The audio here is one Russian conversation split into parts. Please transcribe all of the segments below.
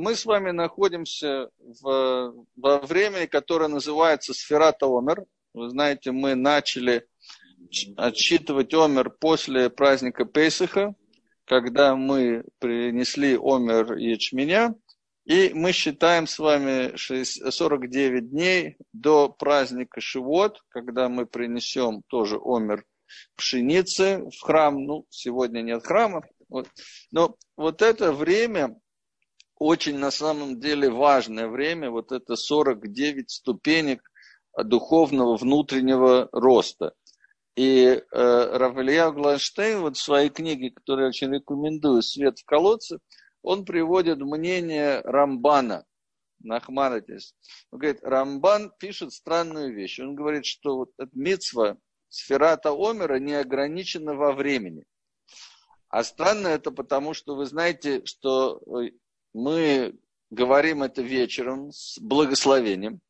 мы с вами находимся в, во времени, которое называется Сферата Омер. Вы знаете, мы начали отсчитывать Омер после праздника Пейсаха, когда мы принесли Омер ячменя, и мы считаем с вами 49 дней до праздника Шивот, когда мы принесем тоже Омер пшеницы в храм. Ну, сегодня нет храма. Вот. Но вот это время очень на самом деле важное время, вот это 49 ступенек духовного внутреннего роста. И э, Равелья Гланштейн вот в своей книге, которую я очень рекомендую, «Свет в колодце», он приводит мнение Рамбана, Нахманатис. Он говорит, Рамбан пишет странную вещь. Он говорит, что вот эта митцва сферата Омера не ограничена во времени. А странно это потому, что вы знаете, что мы говорим это вечером с благословением.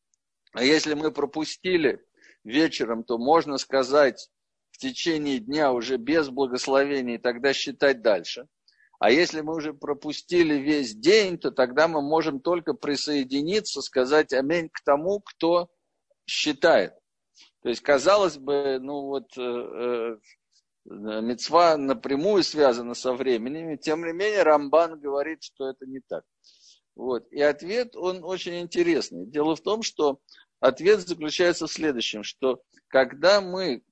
А если мы пропустили вечером, то можно сказать в течение дня уже без благословения и тогда считать дальше. А если мы уже пропустили весь день, то тогда мы можем только присоединиться, сказать аминь к тому, кто считает. То есть, казалось бы, ну вот э, э, мецва напрямую связана со временем, тем не менее Рамбан говорит, что это не так. Вот. И ответ, он очень интересный. Дело в том, что ответ заключается в следующем, что когда мы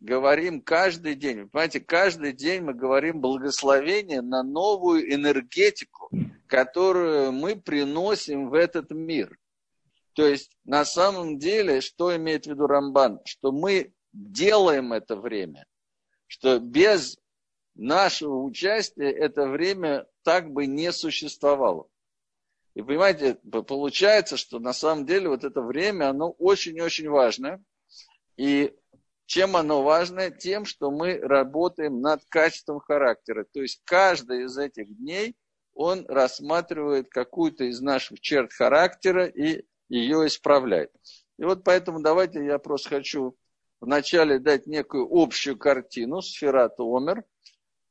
говорим каждый день, понимаете, каждый день мы говорим благословение на новую энергетику, которую мы приносим в этот мир. То есть на самом деле, что имеет в виду Рамбан? Что мы делаем это время, что без нашего участия это время так бы не существовало. И понимаете, получается, что на самом деле вот это время, оно очень-очень важное. И чем оно важное? Тем, что мы работаем над качеством характера. То есть каждый из этих дней он рассматривает какую-то из наших черт характера и ее исправляет. И вот поэтому давайте я просто хочу вначале дать некую общую картину сферата Омер –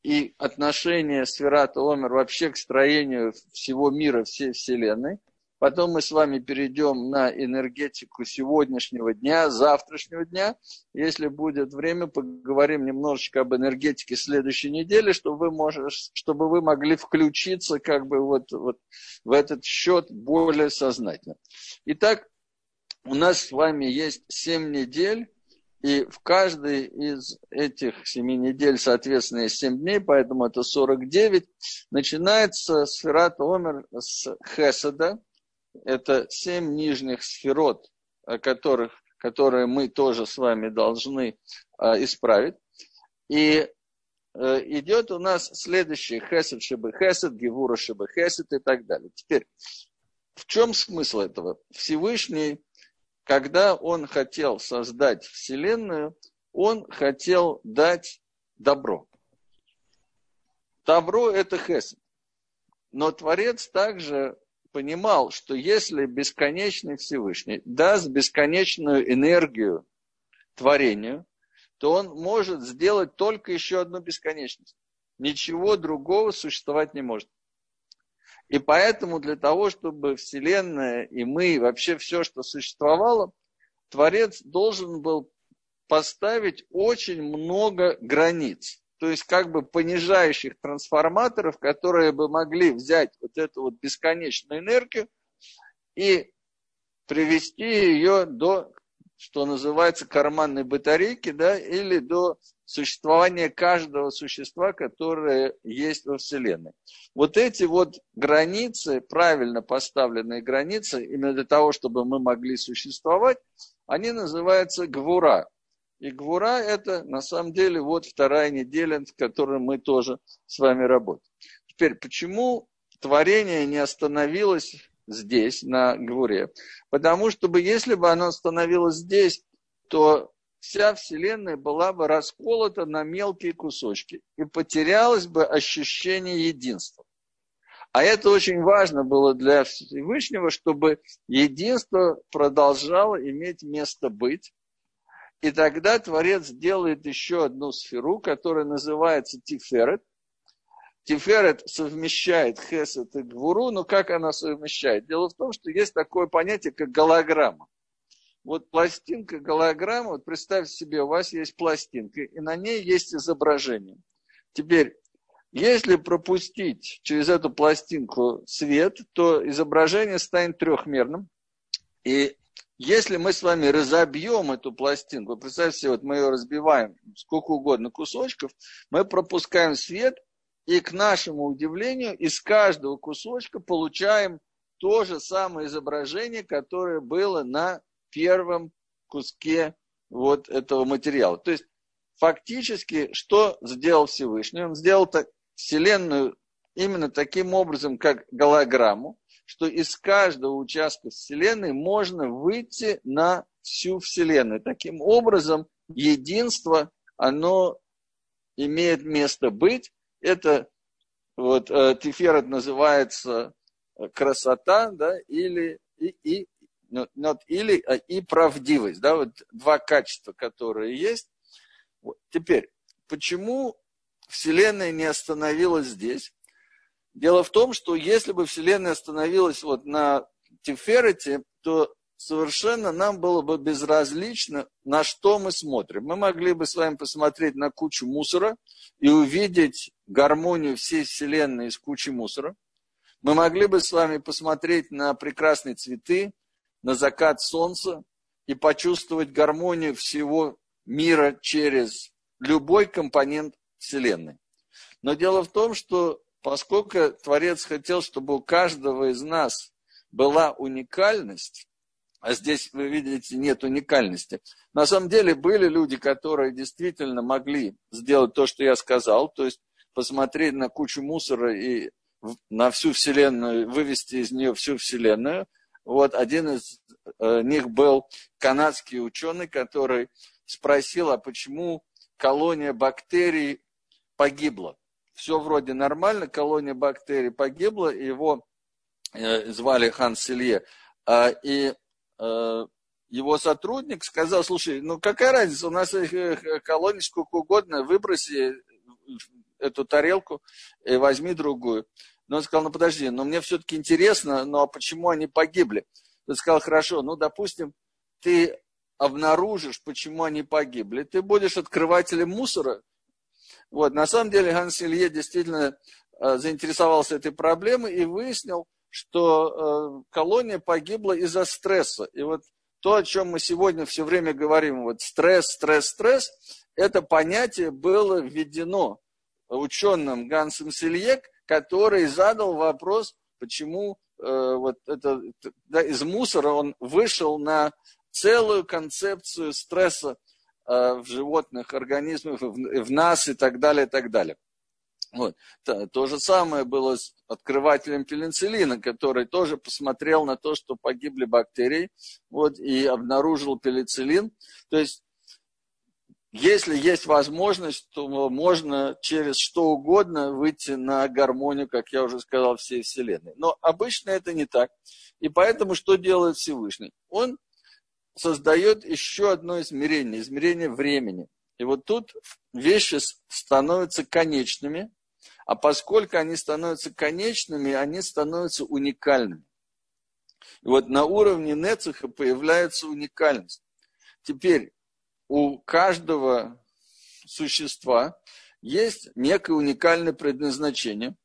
и отношение сферата Омер вообще к строению всего мира, всей Вселенной. Потом мы с вами перейдем на энергетику сегодняшнего дня, завтрашнего дня. Если будет время, поговорим немножечко об энергетике следующей недели, чтобы вы, можешь, чтобы вы могли включиться как бы вот, вот в этот счет более сознательно. Итак, у нас с вами есть 7 недель и в каждой из этих семи недель, соответственно, 7 дней, поэтому это 49, начинается сферат Омер с Хесада. Это семь нижних сферот, которых, которые мы тоже с вами должны а, исправить. И э, идет у нас следующий Хесед Шибы Хесед, Гевура Шибы Хесед и так далее. Теперь, в чем смысл этого? Всевышний когда он хотел создать Вселенную, он хотел дать добро. Добро – это хесед. Но Творец также понимал, что если бесконечный Всевышний даст бесконечную энергию творению, то он может сделать только еще одну бесконечность. Ничего другого существовать не может. И поэтому для того, чтобы Вселенная и мы, вообще все, что существовало, Творец должен был поставить очень много границ. То есть как бы понижающих трансформаторов, которые бы могли взять вот эту вот бесконечную энергию и привести ее до, что называется, карманной батарейки, да, или до существования каждого существа, которое есть во Вселенной. Вот эти вот границы, правильно поставленные границы, именно для того, чтобы мы могли существовать, они называются гвура. И гвура это на самом деле вот вторая неделя, в которой мы тоже с вами работаем. Теперь, почему творение не остановилось здесь, на гвуре? Потому что если бы оно остановилось здесь, то вся Вселенная была бы расколота на мелкие кусочки и потерялось бы ощущение единства. А это очень важно было для Всевышнего, чтобы единство продолжало иметь место быть. И тогда Творец делает еще одну сферу, которая называется Тиферет. Тиферет совмещает Хесед и Гвуру, но как она совмещает? Дело в том, что есть такое понятие, как голограмма. Вот пластинка, голограмма, вот представьте себе, у вас есть пластинка, и на ней есть изображение. Теперь, если пропустить через эту пластинку свет, то изображение станет трехмерным. И если мы с вами разобьем эту пластинку, представьте себе, вот мы ее разбиваем сколько угодно кусочков, мы пропускаем свет, и к нашему удивлению из каждого кусочка получаем то же самое изображение, которое было на первом куске вот этого материала. То есть фактически что сделал Всевышний? Он сделал так, Вселенную именно таким образом, как голограмму, что из каждого участка Вселенной можно выйти на всю Вселенную. Таким образом, единство, оно имеет место быть. Это вот э, Тиферет называется красота, да, или и, и not или а и правдивость, да, вот два качества, которые есть. Вот. Теперь, почему Вселенная не остановилась здесь? Дело в том, что если бы Вселенная остановилась вот на Тиферете, то совершенно нам было бы безразлично, на что мы смотрим. Мы могли бы с вами посмотреть на кучу мусора и увидеть гармонию всей Вселенной из кучи мусора. Мы могли бы с вами посмотреть на прекрасные цветы, на закат солнца и почувствовать гармонию всего мира через любой компонент Вселенной. Но дело в том, что поскольку Творец хотел, чтобы у каждого из нас была уникальность, а здесь, вы видите, нет уникальности. На самом деле были люди, которые действительно могли сделать то, что я сказал, то есть посмотреть на кучу мусора и на всю Вселенную, вывести из нее всю Вселенную. Вот один из э, них был канадский ученый, который спросил, а почему колония бактерий погибла. Все вроде нормально, колония бактерий погибла, его э, звали Хан Селье. А, и э, его сотрудник сказал, слушай, ну какая разница, у нас колоний сколько угодно, выброси эту тарелку и возьми другую. Но он сказал, ну подожди, но мне все-таки интересно, ну а почему они погибли? Он сказал, хорошо, ну допустим, ты обнаружишь, почему они погибли, ты будешь открывателем мусора. Вот, на самом деле Ганс Илье действительно э, заинтересовался этой проблемой и выяснил, что э, колония погибла из-за стресса. И вот то, о чем мы сегодня все время говорим, вот стресс, стресс, стресс, это понятие было введено ученым Гансом Сильек, который задал вопрос, почему э, вот это, да, из мусора он вышел на целую концепцию стресса э, в животных организмах, в, в нас и так далее, и так далее. Вот. То, то же самое было с открывателем пенициллина, который тоже посмотрел на то, что погибли бактерии, вот, и обнаружил пенициллин. То есть если есть возможность, то можно через что угодно выйти на гармонию, как я уже сказал, всей Вселенной. Но обычно это не так. И поэтому что делает Всевышний? Он создает еще одно измерение, измерение времени. И вот тут вещи становятся конечными, а поскольку они становятся конечными, они становятся уникальными. И вот на уровне Нецеха появляется уникальность. Теперь, у каждого существа есть некое уникальное предназначение,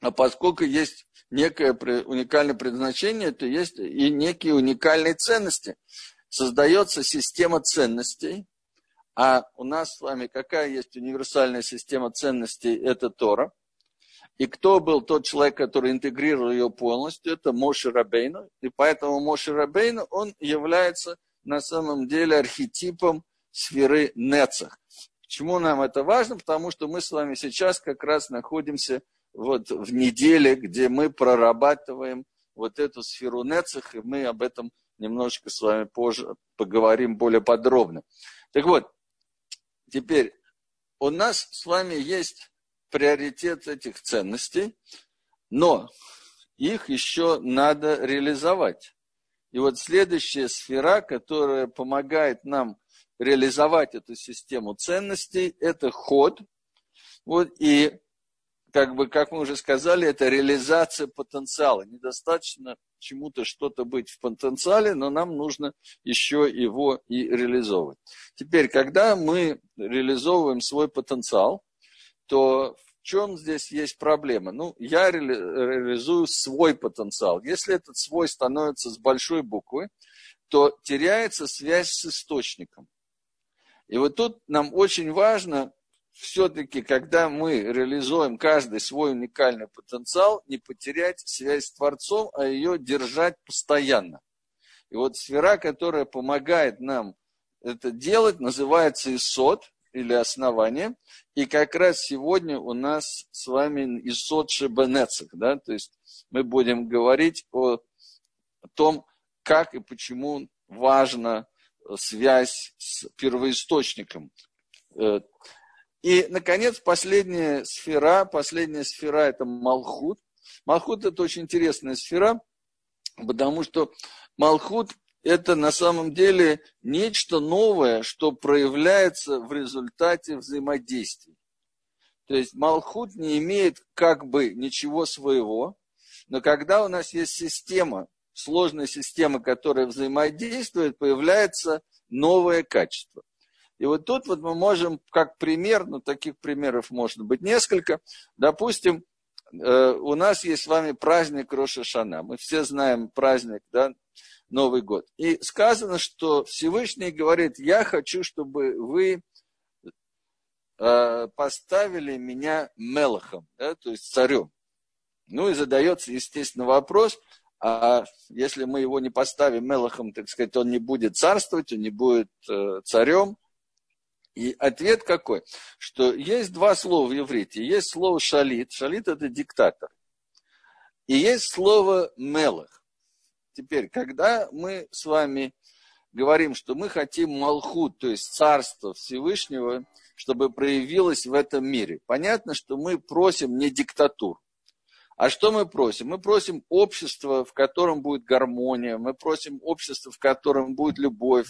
а поскольку есть некое уникальное предназначение, то есть и некие уникальные ценности. Создается система ценностей, а у нас с вами какая есть универсальная система ценностей? Это Тора. И кто был тот человек, который интегрировал ее полностью? Это Моши Рабейну. И поэтому Моши Рабейну, он является на самом деле архетипом сферы Нецах. Почему нам это важно? Потому что мы с вами сейчас как раз находимся вот в неделе, где мы прорабатываем вот эту сферу Нецах, и мы об этом немножечко с вами позже поговорим более подробно. Так вот, теперь у нас с вами есть приоритет этих ценностей, но их еще надо реализовать. И вот следующая сфера, которая помогает нам реализовать эту систему ценностей, это ход. Вот, и как бы, как мы уже сказали, это реализация потенциала. Недостаточно чему-то что-то быть в потенциале, но нам нужно еще его и реализовывать. Теперь, когда мы реализовываем свой потенциал, то в чем здесь есть проблема? Ну, я реализую свой потенциал. Если этот свой становится с большой буквы, то теряется связь с источником. И вот тут нам очень важно все-таки, когда мы реализуем каждый свой уникальный потенциал, не потерять связь с Творцом, а ее держать постоянно. И вот сфера, которая помогает нам это делать, называется Исот или основание. И как раз сегодня у нас с вами Исот Шебенецах, да, то есть мы будем говорить о, о том, как и почему важна связь с первоисточником. Э, и, наконец, последняя сфера, последняя сфера – это Малхут. Малхут – это очень интересная сфера, потому что Малхут – это на самом деле нечто новое, что проявляется в результате взаимодействия. То есть Малхут не имеет как бы ничего своего, но когда у нас есть система, сложная система, которая взаимодействует, появляется новое качество. И вот тут вот мы можем, как пример, ну таких примеров может быть несколько, допустим, э, у нас есть с вами праздник Роша Шана. Мы все знаем праздник, да, Новый год. И сказано, что Всевышний говорит, я хочу, чтобы вы э, поставили меня мелахом, да, то есть царем. Ну и задается, естественно, вопрос, а если мы его не поставим мелахом, так сказать, он не будет царствовать, он не будет э, царем, и ответ какой? Что есть два слова в иврите. Есть слово шалит. Шалит это диктатор. И есть слово мелах. Теперь, когда мы с вами говорим, что мы хотим Малхут, то есть царство Всевышнего, чтобы проявилось в этом мире. Понятно, что мы просим не диктатуру. А что мы просим? Мы просим общество, в котором будет гармония, мы просим общество, в котором будет любовь,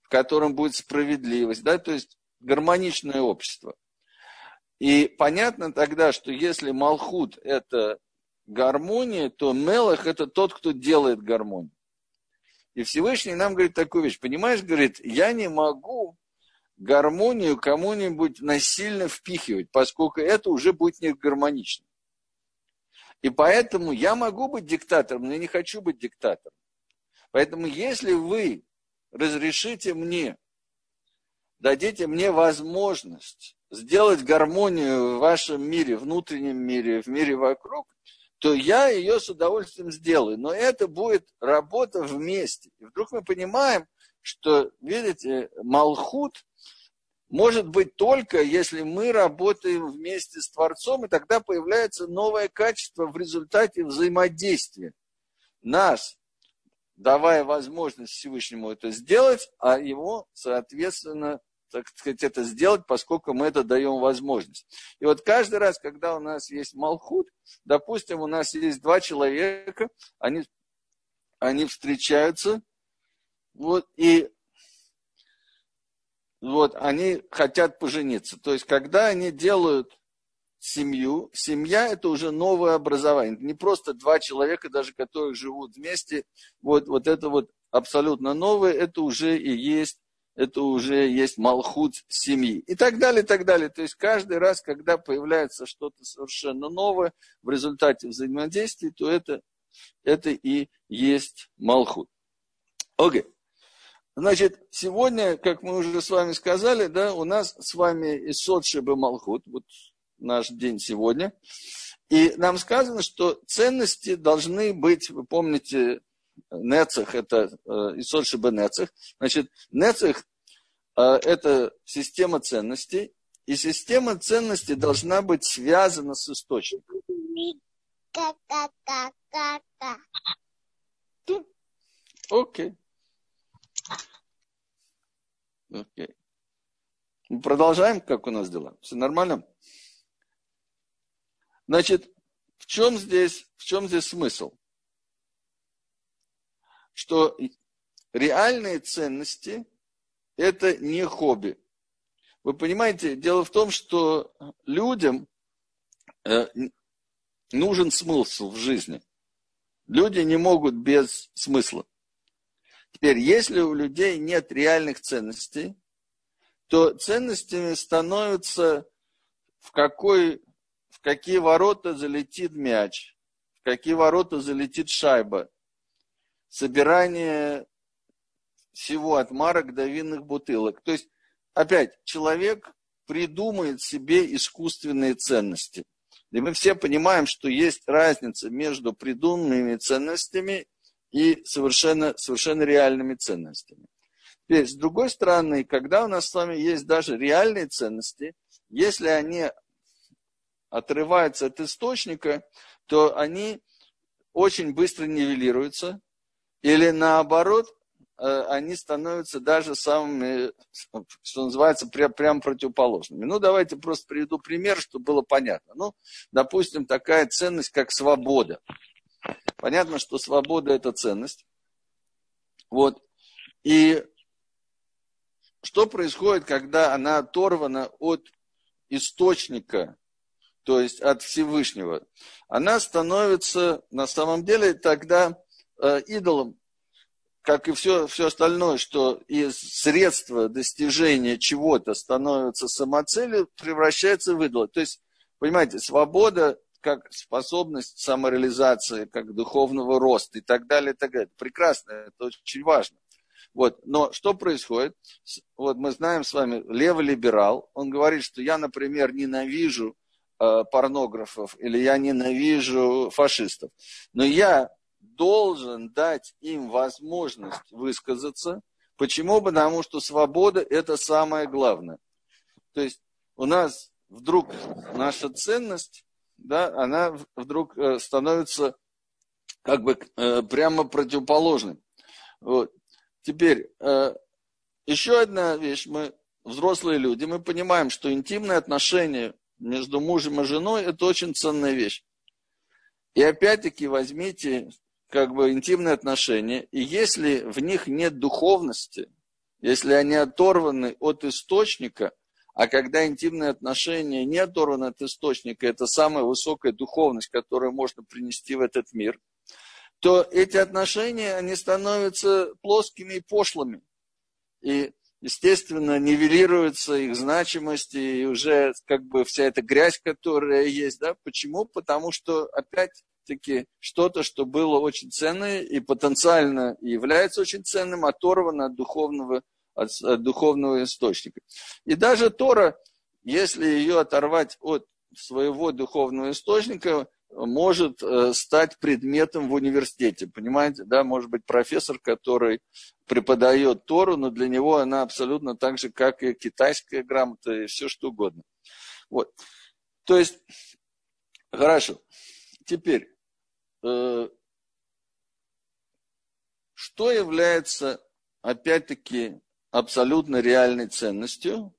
в котором будет справедливость. Да? То есть гармоничное общество. И понятно тогда, что если Малхут – это гармония, то Мелах – это тот, кто делает гармонию. И Всевышний нам говорит такую вещь. Понимаешь, говорит, я не могу гармонию кому-нибудь насильно впихивать, поскольку это уже будет не гармонично. И поэтому я могу быть диктатором, но я не хочу быть диктатором. Поэтому если вы разрешите мне дадите мне возможность сделать гармонию в вашем мире, внутреннем мире, в мире вокруг, то я ее с удовольствием сделаю. Но это будет работа вместе. И вдруг мы понимаем, что, видите, Малхут может быть только, если мы работаем вместе с Творцом, и тогда появляется новое качество в результате взаимодействия. Нас, давая возможность Всевышнему это сделать, а его, соответственно, так сказать, это сделать, поскольку мы это даем возможность. И вот каждый раз, когда у нас есть Малхут, допустим, у нас есть два человека, они, они встречаются, вот, и вот, они хотят пожениться. То есть, когда они делают семью, семья это уже новое образование. Не просто два человека, даже которые живут вместе, вот, вот это вот абсолютно новое, это уже и есть это уже есть малхут семьи. И так далее, и так далее. То есть каждый раз, когда появляется что-то совершенно новое в результате взаимодействия, то это, это и есть малхут. Окей. Okay. Значит, сегодня, как мы уже с вами сказали, да, у нас с вами Исот Шебе Малхут, вот наш день сегодня. И нам сказано, что ценности должны быть, вы помните, Нецех – это э, Исот Шебе Нецех. Значит, Нецех а, это система ценностей, и система ценностей должна быть связана с источником. Окей. Окей. Продолжаем, как у нас дела? Все нормально? Значит, в чем здесь, в чем здесь смысл? Что реальные ценности это не хобби. Вы понимаете, дело в том, что людям э, нужен смысл в жизни. Люди не могут без смысла. Теперь, если у людей нет реальных ценностей, то ценностями становятся в, какой, в какие ворота залетит мяч, в какие ворота залетит шайба, собирание всего от марок до винных бутылок. То есть, опять, человек придумает себе искусственные ценности. И мы все понимаем, что есть разница между придуманными ценностями и совершенно, совершенно реальными ценностями. Теперь, с другой стороны, когда у нас с вами есть даже реальные ценности, если они отрываются от источника, то они очень быстро нивелируются, или наоборот, э, они становятся даже самыми, что называется, прям, прям противоположными. Ну, давайте просто приведу пример, чтобы было понятно. Ну, допустим, такая ценность, как свобода. Понятно, что свобода – это ценность. Вот. И что происходит, когда она оторвана от источника, то есть от Всевышнего? Она становится на самом деле тогда э, идолом, как и все, все остальное, что из средства достижения чего-то становится самоцелью, превращается в идола. То есть, понимаете, свобода как способность самореализации, как духовного роста и так далее, и так далее. Прекрасно, это очень важно. Вот. Но что происходит? Вот мы знаем с вами, левый либерал, он говорит, что я, например, ненавижу э, порнографов или я ненавижу фашистов. Но я должен дать им возможность высказаться. Почему? Потому что свобода – это самое главное. То есть у нас вдруг наша ценность да, она вдруг э, становится как бы э, прямо противоположным. Вот. Теперь, э, еще одна вещь. Мы взрослые люди, мы понимаем, что интимные отношения между мужем и женой – это очень ценная вещь. И опять-таки возьмите как бы интимные отношения, и если в них нет духовности, если они оторваны от источника, а когда интимные отношения не оторваны от источника, это самая высокая духовность, которую можно принести в этот мир, то эти отношения, они становятся плоскими и пошлыми. И, естественно, нивелируется их значимость и уже как бы вся эта грязь, которая есть. Да? Почему? Потому что, опять-таки, что-то, что было очень ценное и потенциально является очень ценным, оторвано от духовного от, от духовного источника. И даже Тора, если ее оторвать от своего духовного источника, может э, стать предметом в университете. Понимаете, да, может быть профессор, который преподает Тору, но для него она абсолютно так же, как и китайская грамота и все что угодно. Вот. То есть, хорошо. Теперь, э, что является, опять-таки, абсолютно реальной ценностью,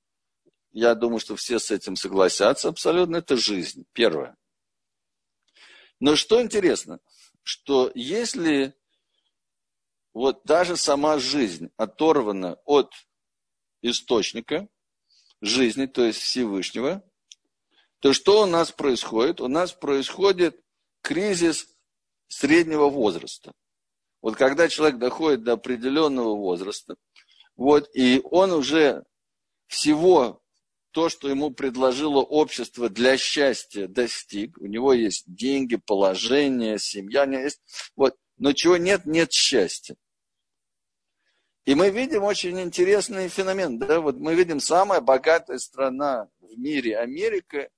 я думаю, что все с этим согласятся, абсолютно это жизнь, первое. Но что интересно, что если вот даже сама жизнь оторвана от источника жизни, то есть Всевышнего, то что у нас происходит? У нас происходит кризис среднего возраста. Вот когда человек доходит до определенного возраста, вот, и он уже всего то, что ему предложило общество для счастья, достиг. У него есть деньги, положение, семья, есть. Вот. Но чего нет, нет счастья. И мы видим очень интересный феномен. Да? Вот мы видим, самая богатая страна в мире, Америка,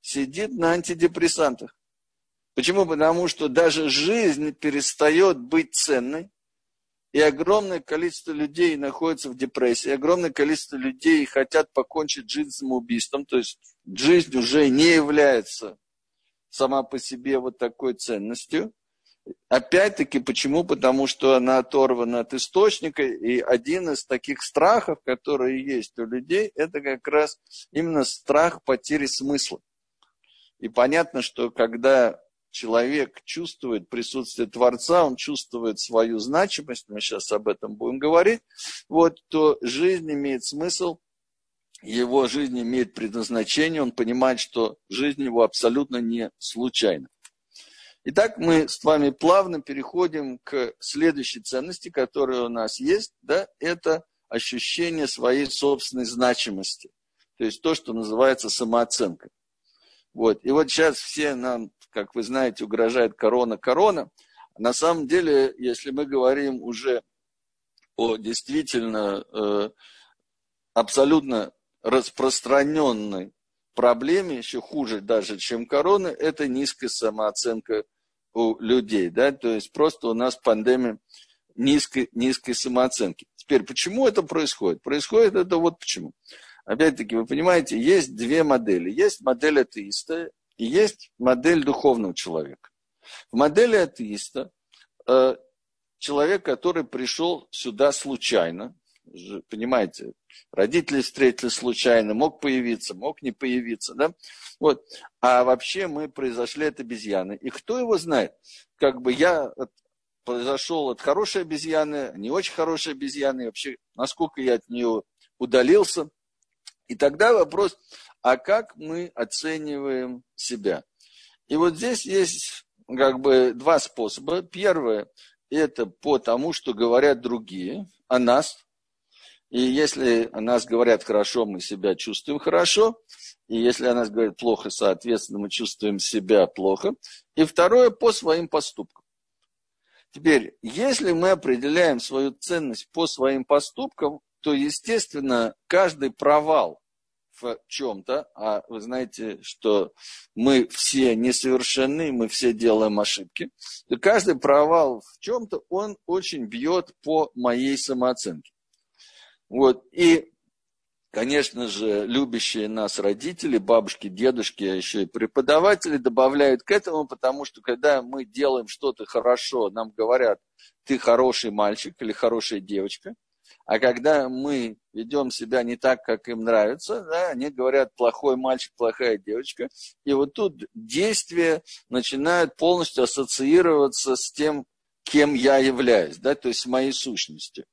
сидит на антидепрессантах. Почему? Потому что даже жизнь перестает быть ценной, и огромное количество людей находится в депрессии, огромное количество людей хотят покончить жизнь самоубийством, то есть жизнь уже не является сама по себе вот такой ценностью. Опять-таки, почему? Потому что она оторвана от источника, и один из таких страхов, которые есть у людей, это как раз именно страх потери смысла. И понятно, что когда человек чувствует присутствие Творца, он чувствует свою значимость, мы сейчас об этом будем говорить, вот, то жизнь имеет смысл его жизнь имеет предназначение, он понимает, что жизнь его абсолютно не случайна. Итак, мы с вами плавно переходим к следующей ценности, которая у нас есть, да, это ощущение своей собственной значимости. То есть то, что называется самооценка. Вот. И вот сейчас все нам, как вы знаете, угрожает корона-корона. На самом деле, если мы говорим уже о действительно э, абсолютно распространенной проблеме, еще хуже даже, чем корона, это низкая самооценка у людей. Да? То есть просто у нас пандемия низкой, низкой самооценки. Теперь, почему это происходит? Происходит это вот почему. Опять-таки, вы понимаете, есть две модели. Есть модель атеиста и есть модель духовного человека. В модели атеиста э, человек, который пришел сюда случайно, понимаете, родители встретили случайно, мог появиться, мог не появиться, да? Вот. А вообще мы произошли от обезьяны. И кто его знает? Как бы я от, произошел от хорошей обезьяны, не очень хорошей обезьяны, вообще, насколько я от нее удалился. И тогда вопрос, а как мы оцениваем себя? И вот здесь есть как бы два способа. Первое – это по тому, что говорят другие о нас, и если о нас говорят хорошо, мы себя чувствуем хорошо. И если о нас говорят плохо, соответственно, мы чувствуем себя плохо. И второе, по своим поступкам. Теперь, если мы определяем свою ценность по своим поступкам, то, естественно, каждый провал в чем-то, а вы знаете, что мы все несовершенны, мы все делаем ошибки, то каждый провал в чем-то, он очень бьет по моей самооценке. Вот. И, конечно же, любящие нас родители, бабушки, дедушки, а еще и преподаватели добавляют к этому, потому что когда мы делаем что-то хорошо, нам говорят, ты хороший мальчик или хорошая девочка, а когда мы ведем себя не так, как им нравится, да, они говорят, плохой мальчик, плохая девочка. И вот тут действия начинают полностью ассоциироваться с тем, кем я являюсь, да, то есть с моей сущностью.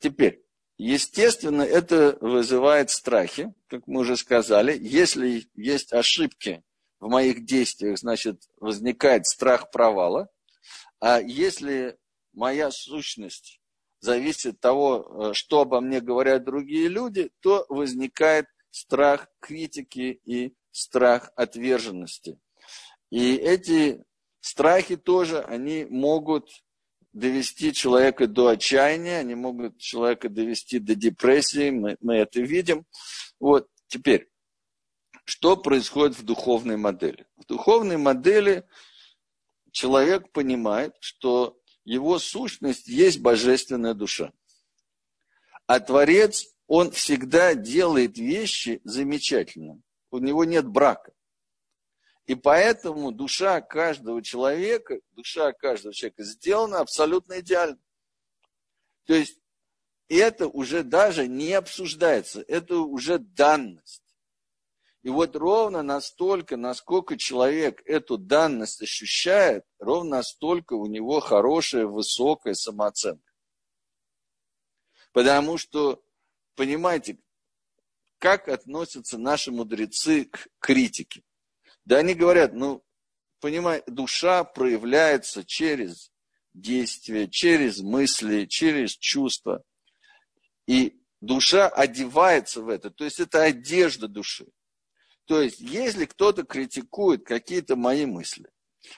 Теперь, Естественно, это вызывает страхи, как мы уже сказали. Если есть ошибки в моих действиях, значит, возникает страх провала. А если моя сущность зависит от того, э, что обо мне говорят другие люди, то возникает страх критики и страх отверженности. И эти страхи тоже, они могут довести человека до отчаяния, они могут человека довести до депрессии, мы, мы это видим. Вот, теперь, что происходит в духовной модели? В духовной модели человек понимает, что его сущность есть божественная душа. А Творец, он всегда делает вещи замечательно. У него нет брака. И поэтому душа каждого человека, душа каждого человека сделана абсолютно идеально. То есть это уже даже не обсуждается, это уже данность. И вот ровно настолько, насколько человек эту данность ощущает, ровно настолько у него хорошая, высокая самооценка. Потому что, понимаете, как относятся наши мудрецы к критике? Да они говорят, ну, понимаете, душа проявляется через действия, через мысли, через чувства. И душа одевается в это, то есть это одежда души. То есть, если кто-то критикует какие-то мои мысли,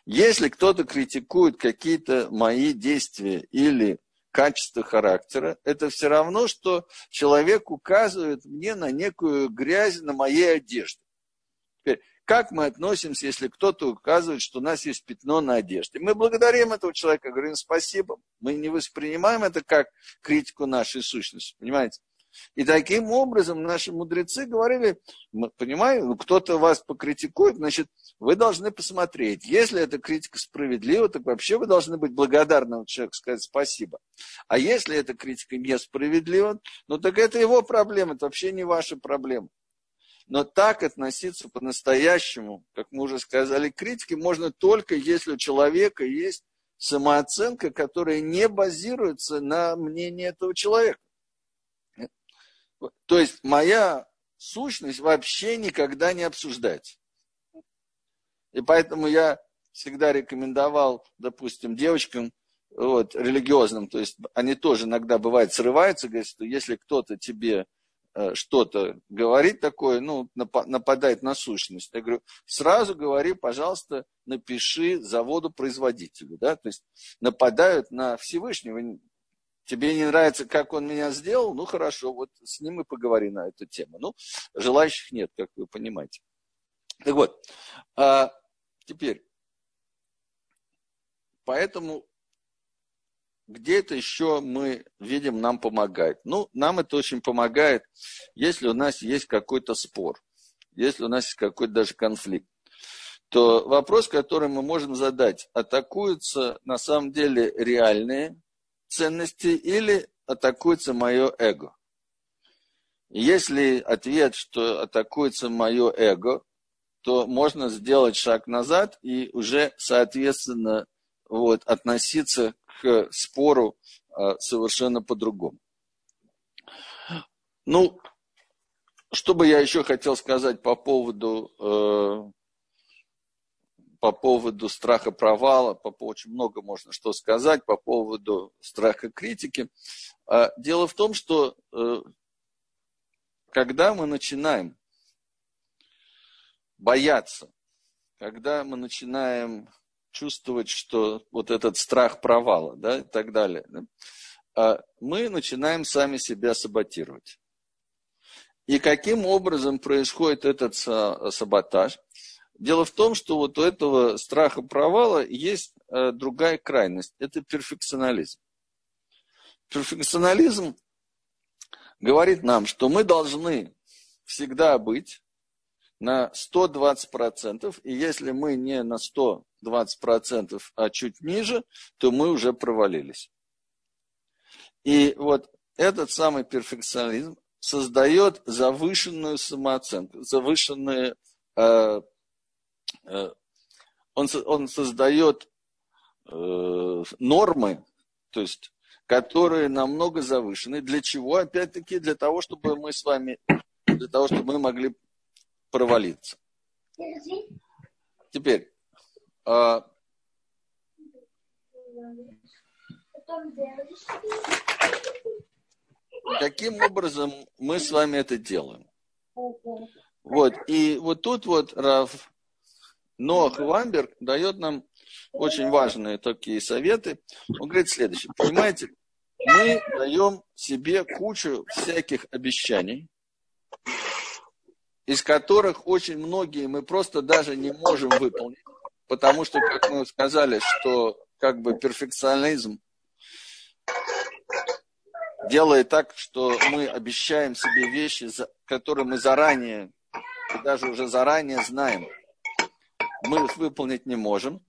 если кто-то критикует какие-то мои действия или качество характера, это все равно, что человек указывает мне на некую грязь на моей одежде. Теперь, как мы относимся, если кто-то указывает, что у нас есть пятно на одежде? Мы благодарим этого человека, говорим спасибо. Мы не воспринимаем это как критику нашей сущности, понимаете? И таким образом наши мудрецы говорили, понимаете, ну, кто-то вас покритикует, значит, вы должны посмотреть. Если эта критика справедлива, так вообще вы должны быть благодарным человеку, сказать спасибо. А если эта критика несправедлива, ну так это его проблема, это вообще не ваша проблема. Но так относиться по-настоящему, как мы уже сказали, к критике можно только если у человека есть самооценка, которая не базируется на мнении этого человека. То есть моя сущность вообще никогда не обсуждается. И поэтому я всегда рекомендовал, допустим, девочкам вот, религиозным, то есть они тоже иногда бывает срываются, говорят, что если кто-то тебе э, что-то говорит такое, ну, нападает на сущность. Я говорю, сразу говори, пожалуйста, напиши заводу-производителю. Да? То есть нападают на Всевышнего. Тебе не нравится, как он меня сделал? Ну, хорошо, вот с ним и поговори на эту тему. Ну, желающих нет, как вы понимаете. Так вот, а теперь, поэтому где это еще мы видим, нам помогает? Ну, нам это очень помогает, если у нас есть какой-то спор, если у нас есть какой-то даже конфликт. То вопрос, который мы можем задать, атакуются на самом деле реальные ценности или атакуется мое эго? Если ответ, что атакуется мое эго, то можно сделать шаг назад и уже, соответственно, вот, относиться к спору а, совершенно по-другому. Ну, что бы я еще хотел сказать по поводу, э, по поводу страха провала, по, очень много можно что сказать по поводу страха критики. А, дело в том, что э, когда мы начинаем бояться, когда мы начинаем чувствовать, что вот этот страх провала, да, и так далее, да, а мы начинаем сами себя саботировать. И каким образом происходит этот саботаж? Дело в том, что вот у этого страха провала есть э, другая крайность. Это перфекционализм. Перфекционализм говорит нам, что мы должны всегда быть на 120%, и если мы не на 120%, а чуть ниже, то мы уже провалились. И вот этот самый перфекционизм создает завышенную самооценку, завышенные... Э, он, он создает э, нормы, то есть, которые намного завышены. Для чего? Опять-таки, для того, чтобы мы с вами, для того, чтобы мы могли провалиться. Теперь, а, каким образом мы с вами это делаем? Вот, и вот тут вот Рав Ноах Вамберг дает нам очень важные такие советы. Он говорит следующее. Понимаете, мы даем себе кучу всяких обещаний, из которых очень многие мы просто даже не можем выполнить, потому что, как мы сказали, что как бы перфекционизм делает так, что мы обещаем себе вещи, которые мы заранее, и даже уже заранее знаем, мы их выполнить не можем.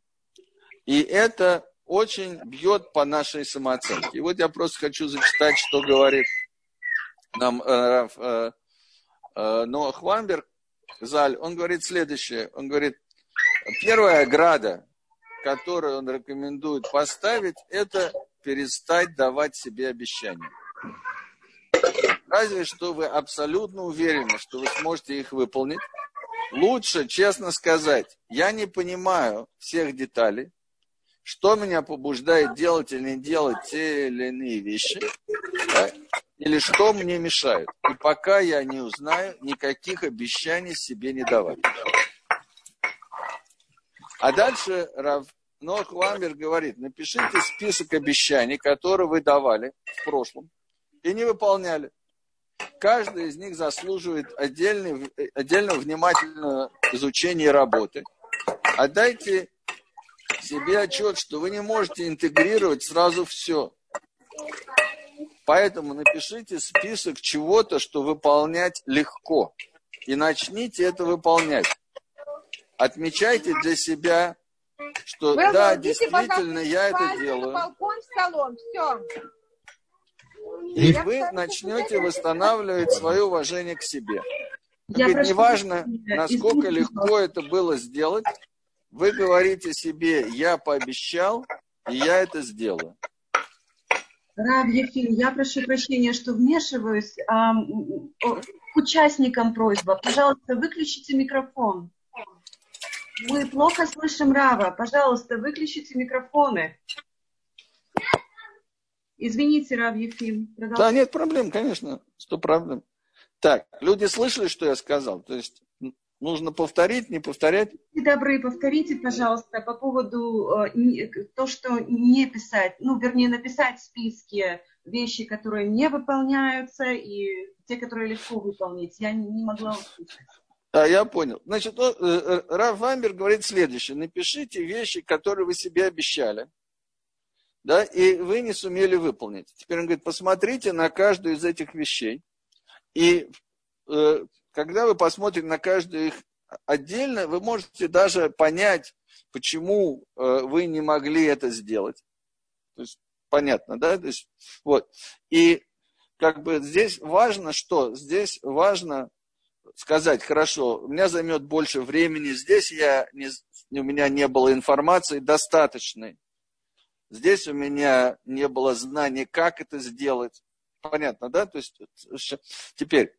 И это очень бьет по нашей самооценке. И вот я просто хочу зачитать, что говорит нам э, э, Э, но Хвамберг, Заль, он говорит следующее. Он говорит, первая ограда, которую он рекомендует поставить, это перестать давать себе обещания. Разве что вы абсолютно уверены, что вы сможете их выполнить. Лучше, честно сказать, я не понимаю всех деталей, что меня побуждает делать или не делать те или иные вещи. Да? или что мне мешает. И пока я не узнаю, никаких обещаний себе не давать. А дальше Рав Нох Ламбер говорит, напишите список обещаний, которые вы давали в прошлом и не выполняли. Каждый из них заслуживает отдельный, отдельного внимательного изучения и работы. Отдайте себе отчет, что вы не можете интегрировать сразу все. Поэтому напишите список чего-то, что выполнять легко. И начните это выполнять. Отмечайте для себя, что Вы да, действительно, я это делаю. Балкон, в салон. Все. И я вы начнете восстанавливать свое уважение к себе. Говорит, неважно, насколько легко это было сделать, вы говорите себе, я пообещал, и я это сделаю. Раб Ефим, я прошу прощения, что вмешиваюсь. А, участникам просьба, пожалуйста, выключите микрофон. Мы плохо слышим Рава. Пожалуйста, выключите микрофоны. Извините, Рав Ефим. Да, нет проблем, конечно, сто проблем. Так, люди слышали, что я сказал? То есть нужно повторить, не повторять? Добрые, повторите, пожалуйста, по поводу э, то, что не писать, ну, вернее, написать в списке вещи, которые не выполняются, и те, которые легко выполнить. Я не, не могла услышать. А, я понял. Значит, э, э, Раф Вамбер говорит следующее. Напишите вещи, которые вы себе обещали, да, и вы не сумели выполнить. Теперь он говорит, посмотрите на каждую из этих вещей, и э, когда вы посмотрите на каждую их отдельно, вы можете даже понять, почему э, вы не могли это сделать. То есть, понятно, да? То есть, вот. И как бы здесь важно что? Здесь важно сказать, хорошо, у меня займет больше времени, здесь я не, у меня не было информации достаточной, здесь у меня не было знаний, как это сделать. Понятно, да? То есть теперь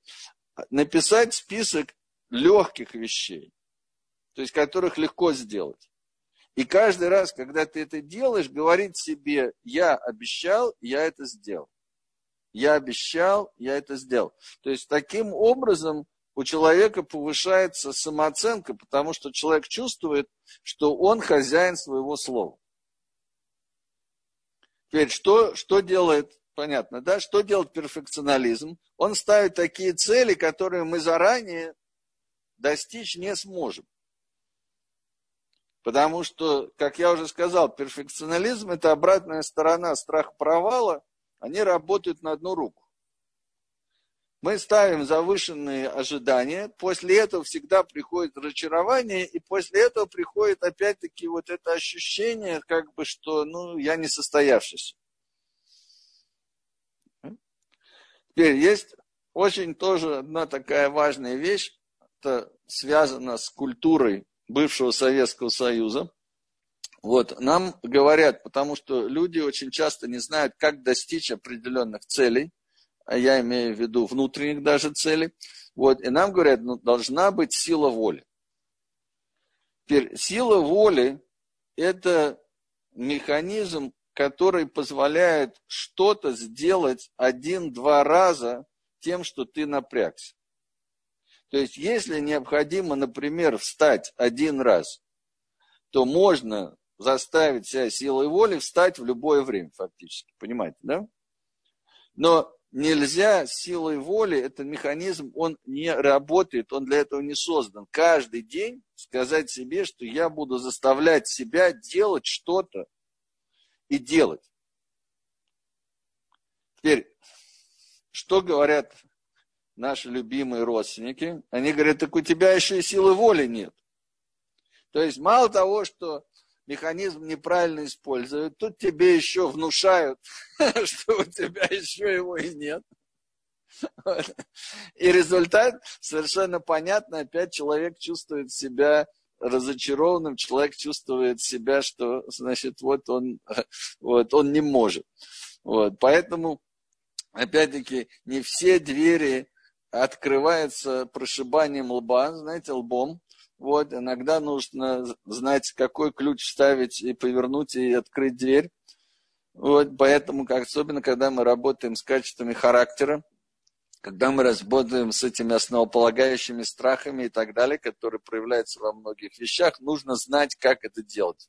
написать список легких вещей, то есть которых легко сделать. И каждый раз, когда ты это делаешь, говорить себе, я обещал, я это сделал. Я обещал, я это сделал. То есть таким образом у человека повышается самооценка, потому что человек чувствует, что он хозяин своего слова. Теперь, что, что делает, понятно, да, что делает перфекционализм? Он ставит такие цели, которые мы заранее достичь не сможем. Потому что, как я уже сказал, перфекционализм – это обратная сторона страха провала. Они работают на одну руку мы ставим завышенные ожидания, после этого всегда приходит разочарование, и после этого приходит опять-таки вот это ощущение, как бы, что, ну, я не состоявшийся. Теперь есть очень тоже одна такая важная вещь, это связано с культурой бывшего Советского Союза. Вот, нам говорят, потому что люди очень часто не знают, как достичь определенных целей – я имею в виду внутренних даже целей. Вот, и нам говорят, ну, должна быть сила воли. Теперь, сила воли – это механизм, который позволяет что-то сделать один-два раза тем, что ты напрягся. То есть, если необходимо, например, встать один раз, то можно заставить себя силой воли встать в любое время, фактически. Понимаете, да? Но нельзя силой воли, этот механизм, он не работает, он для этого не создан. Каждый день сказать себе, что я буду заставлять себя делать что-то и делать. Теперь, что говорят наши любимые родственники? Они говорят, так у тебя еще и силы воли нет. То есть мало того, что механизм неправильно используют, тут тебе еще внушают, что у тебя еще его и нет. И результат совершенно понятно, опять человек чувствует себя разочарованным, человек чувствует себя, что, значит, вот он, вот он не может. Вот, поэтому, опять-таки, не все двери открываются прошибанием лба, знаете, лбом, вот, иногда нужно знать, какой ключ вставить и повернуть и открыть дверь. Вот, поэтому, особенно когда мы работаем с качествами характера, когда мы работаем с этими основополагающими страхами и так далее, которые проявляются во многих вещах, нужно знать, как это делать.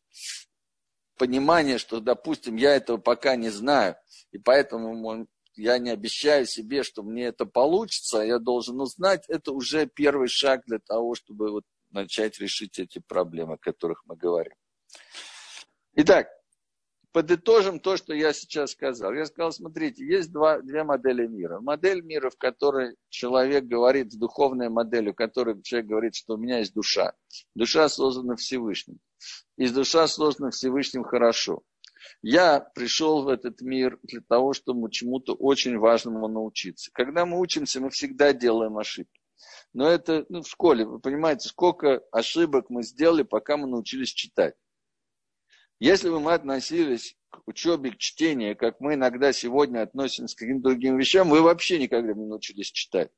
Понимание, что, допустим, я этого пока не знаю, и поэтому я не обещаю себе, что мне это получится, я должен узнать, это уже первый шаг для того, чтобы вот начать решить эти проблемы, о которых мы говорим. Итак, подытожим то, что я сейчас сказал. Я сказал, смотрите, есть два, две модели мира. Модель мира, в которой человек говорит, с духовной моделью, в которой человек говорит, что у меня есть душа. Душа создана Всевышним. И душа создана Всевышним хорошо. Я пришел в этот мир для того, чтобы чему-то очень важному научиться. Когда мы учимся, мы всегда делаем ошибки. Но это ну, в школе, вы понимаете, сколько ошибок мы сделали, пока мы научились читать. Если бы мы относились к учебе, к чтению, как мы иногда сегодня относимся к каким-то другим вещам, вы вообще никогда не научились читать.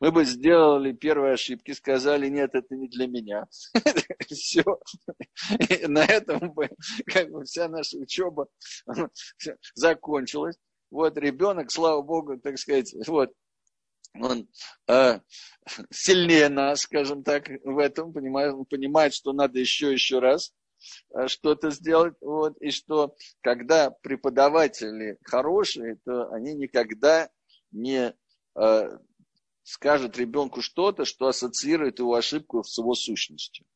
Мы бы сделали первые ошибки, сказали, нет, это не для меня. Все. На этом бы как бы вся наша учеба закончилась. Вот ребенок, слава богу, так сказать, вот он э, сильнее нас, скажем так, в этом, понимает, он понимает, что надо еще, еще раз э, что-то сделать, вот, и что когда преподаватели хорошие, то они никогда не э, скажут ребенку что-то, что ассоциирует его ошибку с его сущностью.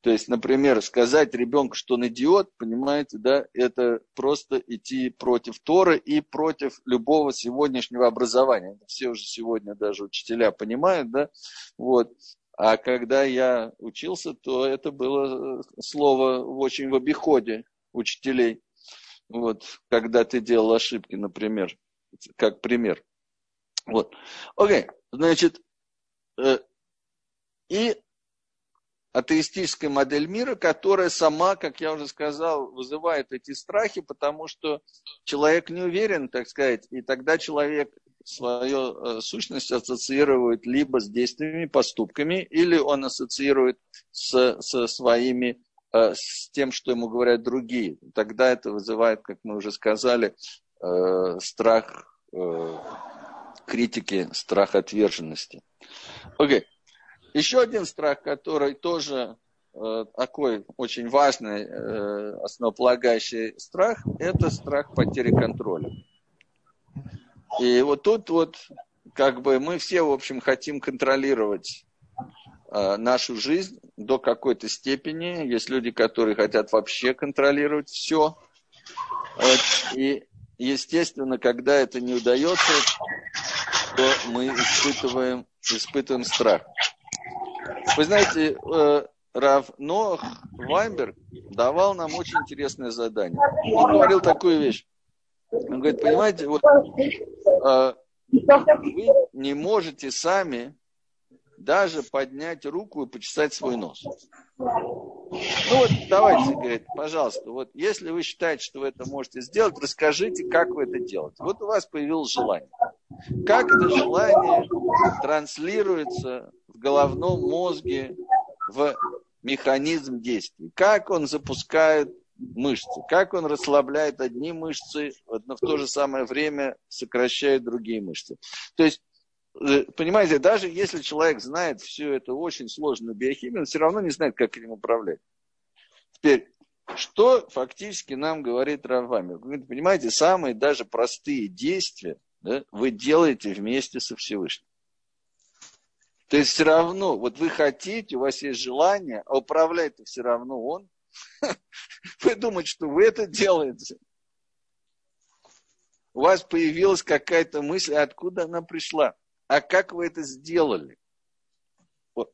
То есть, например, сказать ребенку, что он идиот, понимаете, да, это просто идти против Торы и против любого сегодняшнего образования. Все уже сегодня даже учителя понимают, да, вот. А когда я учился, то это было слово очень в обиходе учителей. Вот, когда ты делал ошибки, например, как пример. Вот. Окей, значит, э, и атеистическая модель мира, которая сама, как я уже сказал, вызывает эти страхи, потому что человек не уверен, так сказать, и тогда человек свою э, сущность ассоциирует либо с действиями, поступками, или он ассоциирует с, со своими, э, с тем, что ему говорят другие. Тогда это вызывает, как мы уже сказали, э, страх критики, страх отверженности. Окей. Okay. Еще один страх, который тоже э, такой очень важный, э, основополагающий страх, это страх потери контроля. И вот тут вот как бы мы все, в общем, хотим контролировать э, нашу жизнь до какой-то степени. Есть люди, которые хотят вообще контролировать все. И, естественно, когда это не удается, то мы испытываем, испытываем страх. Вы знаете, э, Рав Ноах Вайнберг давал нам очень интересное задание. Он говорил такую вещь. Он говорит, понимаете, вот э, вы не можете сами даже поднять руку и почесать свой нос. Ну вот давайте, говорит, пожалуйста, вот если вы считаете, что вы это можете сделать, расскажите, как вы это делаете. Вот у вас появилось желание. Как это желание транслируется головном мозге в механизм действий? Как он запускает мышцы? Как он расслабляет одни мышцы, но в то же самое время сокращает другие мышцы? То есть э, понимаете, даже если человек знает всю эту очень сложную биохимию, он все равно не знает, как этим управлять. Теперь, что фактически нам говорит Равами? Вы понимаете, самые даже простые действия да, вы делаете вместе со Всевышним. То есть все равно, вот вы хотите, у вас есть желание, а управляет все равно он. Вы думаете, что вы это делаете. У вас появилась какая-то мысль, откуда она пришла. А как вы это сделали? Вот.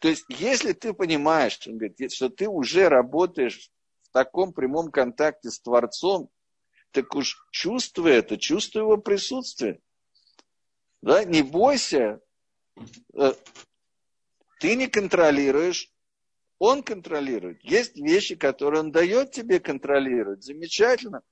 То есть, если ты понимаешь, он говорит, что ты уже работаешь в таком прямом контакте с Творцом, так уж чувствуй это, чувствуй его присутствие. Да? Не бойся, ты не контролируешь, он контролирует. Есть вещи, которые он дает тебе контролировать. Замечательно.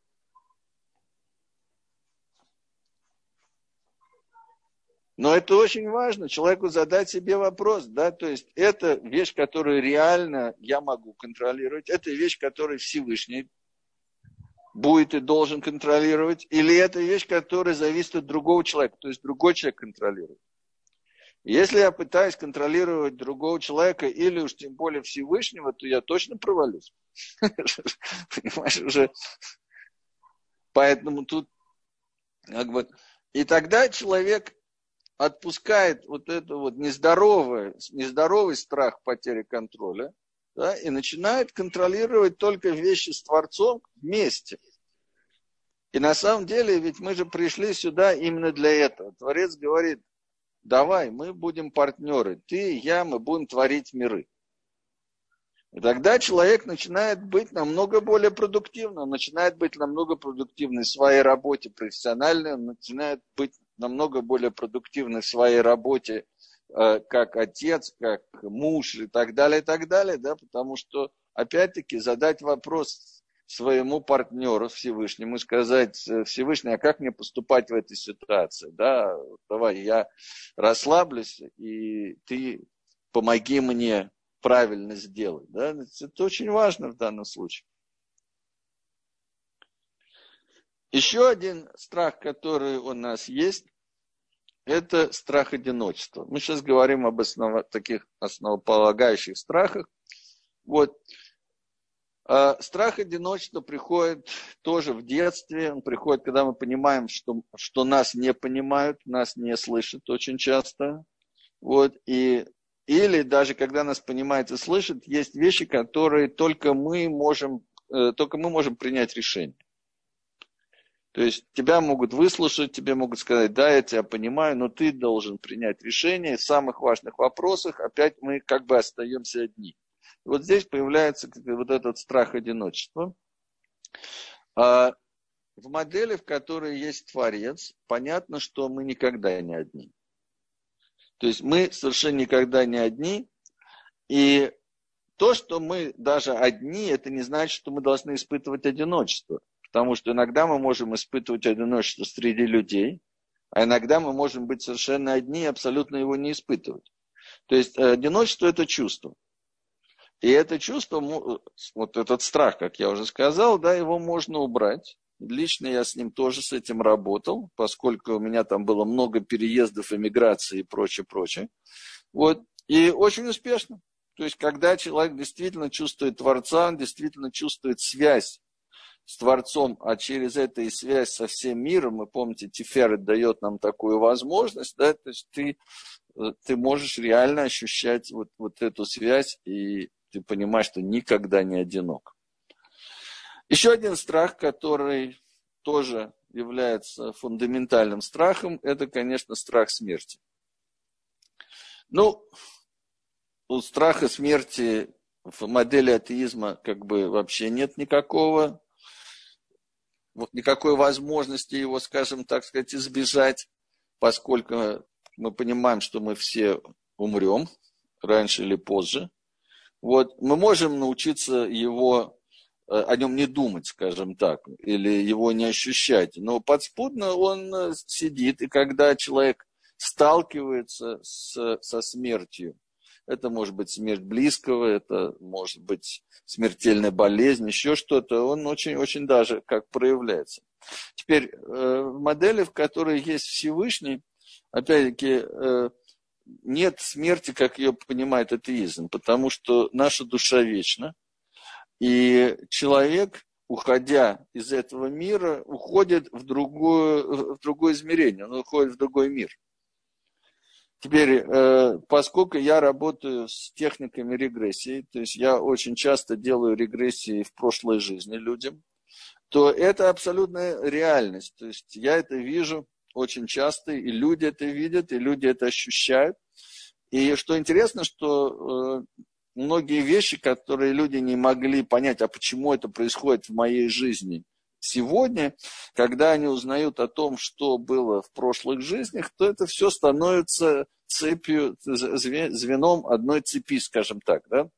Но это очень важно, человеку задать себе вопрос, да, то есть это вещь, которую реально я могу контролировать, это вещь, которую Всевышний будет и должен контролировать, или это вещь, которая зависит от другого человека, то есть другой человек контролирует. Если я пытаюсь контролировать другого человека, или уж тем более Всевышнего, то я точно провалюсь. Понимаешь, уже. Поэтому тут как бы... И тогда человек отпускает вот это вот нездоровое, нездоровый страх потери контроля, да, и начинает контролировать только вещи с Творцом вместе. И на самом деле, ведь мы же пришли сюда именно для этого. Творец говорит, давай, мы будем партнеры, ты, я, мы будем творить миры. И тогда человек начинает быть намного более продуктивным, начинает быть намного продуктивным в своей работе профессиональной, он начинает быть намного более продуктивным в своей работе Э, как отец, как муж и так далее, и так далее, да, потому что, опять-таки, задать вопрос своему партнеру Всевышнему сказать, э, Всевышний, а как мне поступать в этой ситуации? Да, давай я расслаблюсь, и ты помоги мне правильно сделать. Да? Это очень важно в данном случае. Еще один страх, который у нас есть, это страх одиночества. Мы сейчас говорим об основ... таких основополагающих страхах. Вот. А страх одиночества приходит тоже в детстве. Он приходит, когда мы понимаем, что, что нас не понимают, нас не слышат очень часто. Вот. И, или даже когда нас понимают и слышат, есть вещи, которые только мы можем, э, только мы можем принять решение. То есть тебя могут выслушать, тебе могут сказать, да, я тебя понимаю, но ты должен принять решение. В самых важных вопросах опять мы как бы остаемся одни. Вот здесь появляется вот этот страх одиночества. А в модели, в которой есть Творец, понятно, что мы никогда не одни. То есть мы совершенно никогда не одни. И то, что мы даже одни, это не значит, что мы должны испытывать одиночество. Потому что иногда мы можем испытывать одиночество среди людей, а иногда мы можем быть совершенно одни и абсолютно его не испытывать. То есть э, одиночество – это чувство. И это чувство, вот этот страх, как я уже сказал, да, его можно убрать. Лично я с ним тоже с этим работал, поскольку у меня там было много переездов, эмиграции и прочее, прочее. Вот. И очень успешно. То есть, когда человек действительно чувствует Творца, он действительно чувствует связь с Творцом, а через это и связь со всем миром, вы помните, Тиферет дает нам такую возможность, да, то есть ты, э, ты можешь реально ощущать вот, вот эту связь, и ты понимаешь, что никогда не одинок. Еще один страх, который тоже является фундаментальным страхом, это, конечно, страх смерти. Ну, у страха смерти в модели атеизма как бы вообще нет никакого никакой возможности его, скажем так сказать, избежать, поскольку мы понимаем, что мы все умрем раньше или позже. Вот, мы можем научиться его, э, о нем не думать, скажем так, или его не ощущать. Но подспудно он э, сидит, и когда человек сталкивается с, со смертью, это может быть смерть близкого, это может быть смертельная болезнь, еще что-то. Он очень-очень даже как проявляется. Теперь э, в модели, в которой есть Всевышний, опять-таки, э, нет смерти, как ее понимает атеизм, потому что наша душа вечна, и человек, уходя из этого мира, уходит в другое, в другое измерение, он уходит в другой мир – Теперь, э, поскольку я работаю с техниками регрессии, то есть я очень часто делаю регрессии в прошлой жизни людям, то это абсолютная реальность. То есть я это вижу очень часто, и люди это видят, и люди это ощущают. И что интересно, что э, многие вещи, которые люди не могли понять, а почему это происходит в моей жизни – сегодня, когда они узнают о том, что было в прошлых жизнях, то это все становится цепью, звеном одной цепи, скажем так, да?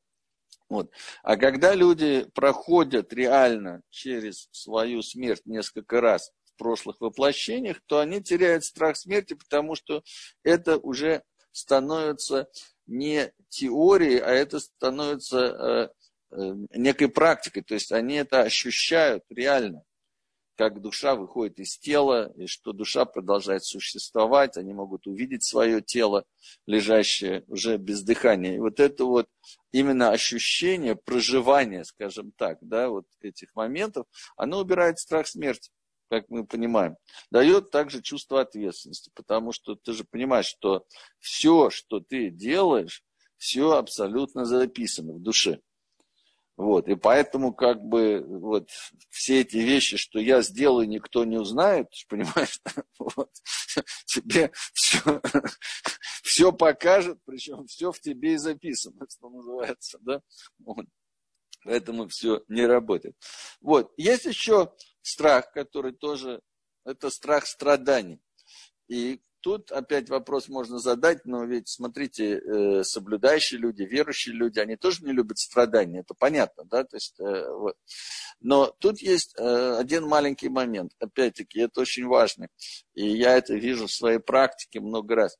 Вот. А когда люди проходят реально через свою смерть несколько раз в прошлых воплощениях, то они теряют страх смерти, потому что это уже становится не теорией, а это становится э, э, некой практикой. То есть они это ощущают реально как душа выходит из тела, и что душа продолжает существовать, они могут увидеть свое тело, лежащее уже без дыхания. И вот это вот именно ощущение проживания, скажем так, да, вот этих моментов, оно убирает страх смерти, как мы понимаем. Дает также чувство ответственности, потому что ты же понимаешь, что все, что ты делаешь, все абсолютно записано в душе. Вот, и поэтому как бы вот все эти вещи, что я сделаю, никто не узнает, понимаешь, вот, тебе все, все покажет, причем все в тебе и записано, что называется, да, вот. поэтому все не работает. Вот, есть еще страх, который тоже, это страх страданий. И тут опять вопрос можно задать, но ведь, смотрите, э, соблюдающие люди, верующие люди, они тоже не любят страдания, это понятно, да, то есть, э, вот. Но тут есть э, один маленький момент, опять-таки, это очень важно, и я это вижу в своей практике много раз.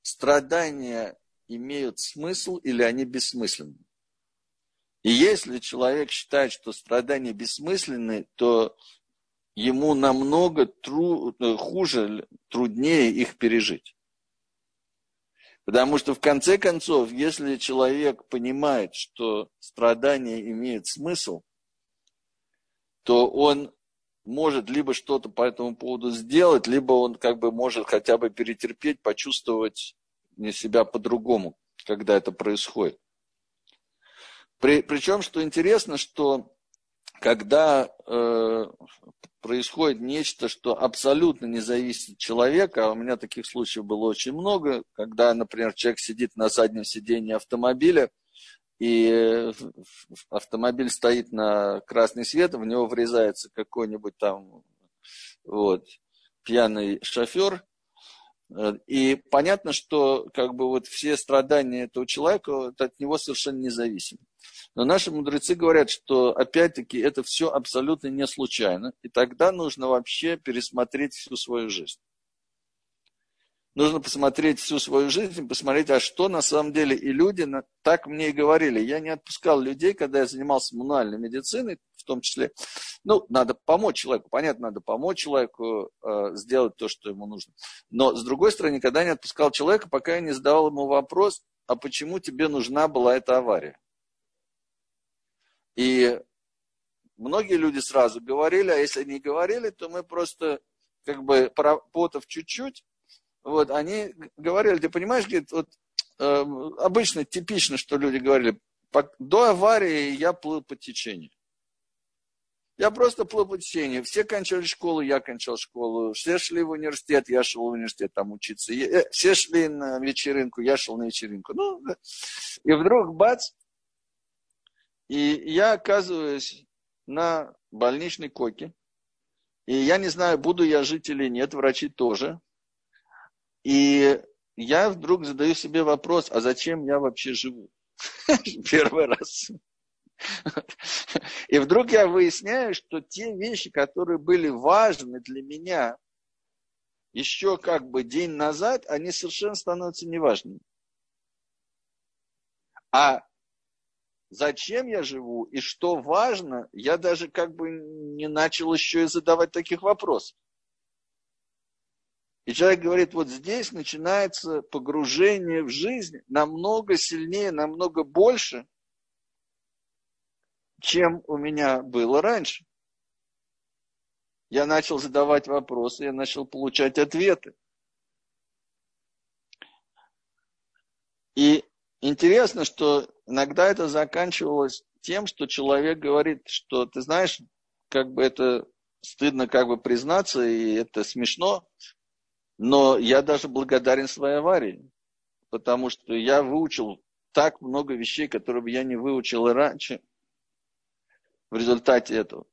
Страдания имеют смысл или они бессмысленны? И если человек считает, что страдания бессмысленны, то ему намного тру, хуже, труднее их пережить. Потому что в конце концов, если человек понимает, что страдания имеют смысл, то он может либо что-то по этому поводу сделать, либо он как бы может хотя бы перетерпеть, почувствовать себя по-другому, когда это происходит. При, причем, что интересно, что когда э, происходит нечто, что абсолютно не зависит от человека, а у меня таких случаев было очень много, когда, например, человек сидит на заднем сиденье автомобиля, и автомобиль стоит на красный свет, в него врезается какой-нибудь там вот, пьяный шофер, и понятно, что как бы вот все страдания этого человека от него совершенно независимы. Но наши мудрецы говорят, что опять-таки это все абсолютно не случайно, и тогда нужно вообще пересмотреть всю свою жизнь. Нужно посмотреть всю свою жизнь, посмотреть, а что на самом деле. И люди так мне и говорили. Я не отпускал людей, когда я занимался мануальной медициной, в том числе. Ну, надо помочь человеку. Понятно, надо помочь человеку э, сделать то, что ему нужно. Но, с другой стороны, никогда не отпускал человека, пока я не задавал ему вопрос, а почему тебе нужна была эта авария? И многие люди сразу говорили, а если не говорили, то мы просто как бы поработав чуть-чуть, вот, они говорили, ты понимаешь, говорит, вот э, обычно типично, что люди говорили, до аварии я плыл по течению. Я просто плыл по течению. Все кончали школу, я кончал школу. Все шли в университет, я шел в университет там учиться. Э, все шли на вечеринку, я шел на вечеринку. Ну, и вдруг, бац, и я оказываюсь на больничной койке. И я не знаю, буду я жить или нет, врачи тоже. И я вдруг задаю себе вопрос, а зачем я вообще живу? Первый раз. И вдруг я выясняю, что те вещи, которые были важны для меня еще как бы день назад, они совершенно становятся неважными. А зачем я живу и что важно, я даже как бы не начал еще и задавать таких вопросов. И человек говорит, вот здесь начинается погружение в жизнь намного сильнее, намного больше, чем у меня было раньше. Я начал задавать вопросы, я начал получать ответы. И интересно, что иногда это заканчивалось тем, что человек говорит, что ты знаешь, как бы это стыдно как бы признаться, и это смешно, но я даже благодарен своей аварии, потому что я выучил так много вещей, которые бы я не выучил и раньше в результате этого.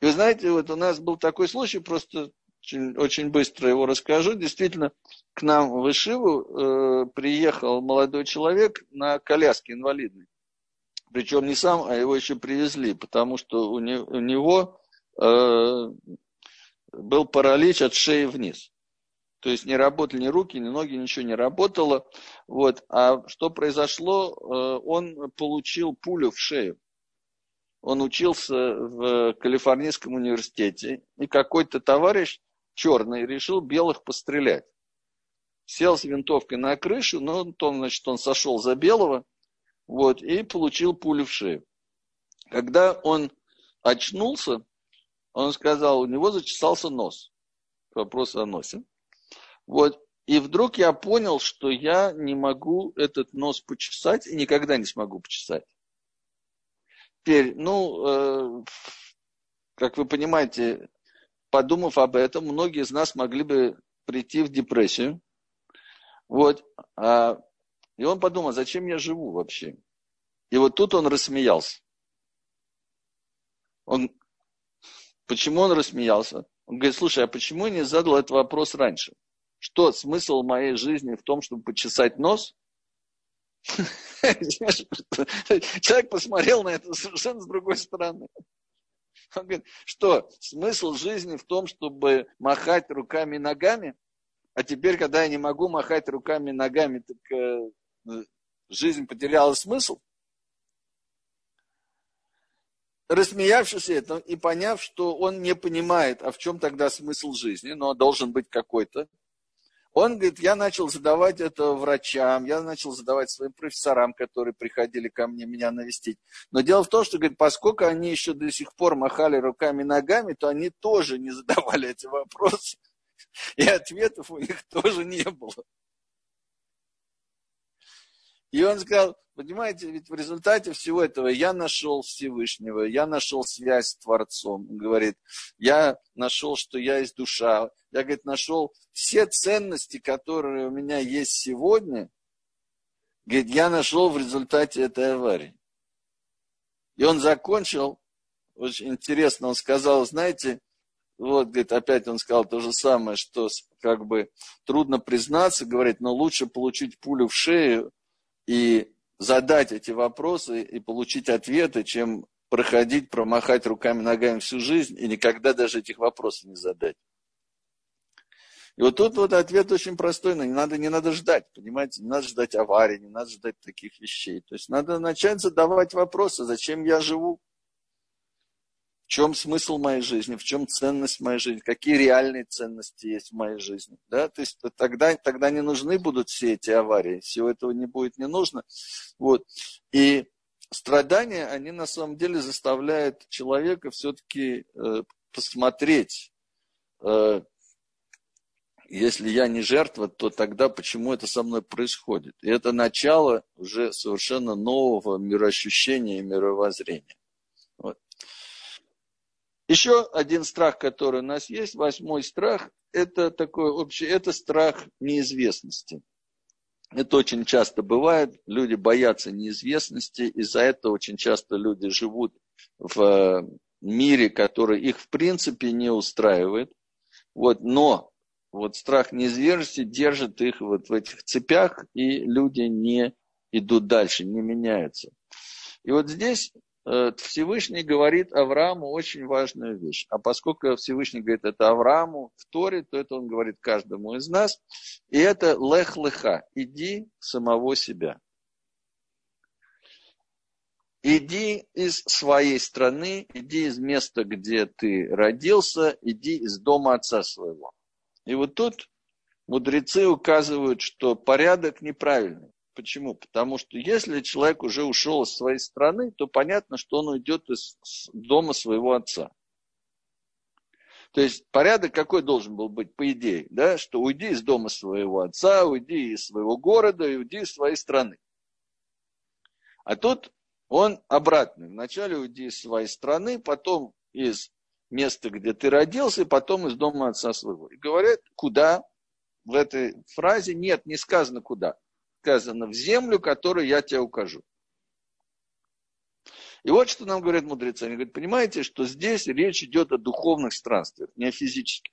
И вы знаете, вот у нас был такой случай, просто очень, очень быстро его расскажу. Действительно, к нам в Ишиву э, приехал молодой человек на коляске инвалидной. Причем не сам, а его еще привезли, потому что у, не, у него э, был паралич от шеи вниз. То есть не работали ни руки, ни ноги, ничего не работало. Вот. А что произошло? Э, он получил пулю в шею он учился в Калифорнийском университете, и какой-то товарищ черный, решил белых пострелять. Сел с винтовкой на крышу, но то, значит, он сошел за белого, вот, и получил пулю в шею. Когда он очнулся, он сказал, у него зачесался нос. Вопрос о носе. Вот. И вдруг я понял, что я не могу этот нос почесать и никогда не смогу почесать. Теперь, ну, э, как вы понимаете, подумав об этом, многие из нас могли бы прийти в депрессию. Вот. А, и он подумал, зачем я живу вообще? И вот тут он рассмеялся. Он, Почему он рассмеялся? Он говорит, слушай, а почему я не задал этот вопрос раньше? Что, смысл моей жизни в том, чтобы почесать нос? Человек посмотрел на это совершенно с другой стороны. Он говорит, что смысл жизни в том, чтобы махать руками и ногами? А теперь, когда я не могу махать руками и ногами, так э, жизнь потеряла смысл? Рассмеявшись это и поняв, что он не понимает, а в чем тогда смысл жизни, но должен быть какой-то, он говорит, я начал задавать это врачам, я начал задавать своим профессорам, которые приходили ко мне меня навестить. Но дело в том, что, говорит, поскольку они еще до сих пор махали руками и ногами, то они тоже не задавали эти вопросы. И ответов у них тоже не было. И он сказал, понимаете, ведь в результате всего этого я нашел Всевышнего, я нашел связь с Творцом. Он говорит, я нашел, что я есть душа. Я, говорит, нашел все ценности, которые у меня есть сегодня, говорит, я нашел в результате этой аварии. И он закончил, очень интересно, он сказал, знаете, вот, говорит, опять он сказал то же самое, что как бы трудно признаться, говорит, но лучше получить пулю в шею, и задать эти вопросы и получить ответы, чем проходить, промахать руками, ногами всю жизнь и никогда даже этих вопросов не задать. И вот тут вот ответ очень простой, но не надо, не надо ждать, понимаете, не надо ждать аварии, не надо ждать таких вещей. То есть надо начать задавать вопросы, зачем я живу, в чем смысл моей жизни, в чем ценность моей жизни, какие реальные ценности есть в моей жизни. Да? То есть тогда, тогда не нужны будут все эти аварии, всего этого не будет не нужно. Вот. И страдания, они на самом деле заставляют человека все-таки э, посмотреть, э, если я не жертва, то тогда почему это со мной происходит? И это начало уже совершенно нового мироощущения и мировоззрения. Еще один страх, который у нас есть, восьмой страх, это такой общий, это страх неизвестности. Это очень часто бывает, люди боятся неизвестности, из-за этого очень часто люди живут в э, мире, который их в принципе не устраивает. Вот, но вот страх неизвестности держит их вот в этих цепях, и люди не идут дальше, не меняются. И вот здесь Всевышний говорит Аврааму очень важную вещь. А поскольку Всевышний говорит это Аврааму в Торе, то это он говорит каждому из нас. И это лех леха. Иди самого себя. Иди из своей страны, иди из места, где ты родился, иди из дома отца своего. И вот тут мудрецы указывают, что порядок неправильный. Почему? Потому что если человек уже ушел из своей страны, то понятно, что он уйдет из дома своего отца. То есть порядок какой должен был быть, по идее, да, что уйди из дома своего отца, уйди из своего города уйди из своей страны. А тут он обратный. Вначале уйди из своей страны, потом из места, где ты родился, и потом из дома отца своего. И говорят, куда? В этой фразе нет, не сказано куда сказано, в землю, которую я тебе укажу. И вот что нам говорят мудрецы. Они говорят, понимаете, что здесь речь идет о духовных странствиях, не о физических.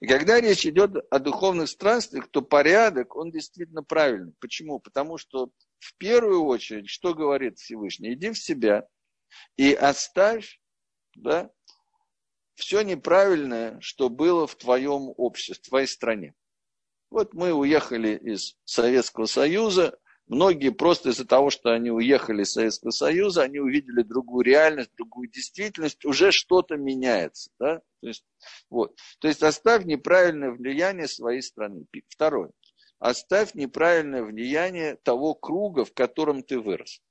И когда речь идет о духовных странствиях, то порядок, он действительно правильный. Почему? Потому что в первую очередь, что говорит Всевышний? Иди в себя и оставь да, все неправильное, что было в твоем обществе, в твоей стране. Вот мы уехали из Советского Союза, многие просто из-за того, что они уехали из Советского Союза, они увидели другую реальность, другую действительность, уже что-то меняется. Да? То, есть, вот. То есть оставь неправильное влияние своей страны. Второе. Оставь неправильное влияние того круга, в котором ты вырос.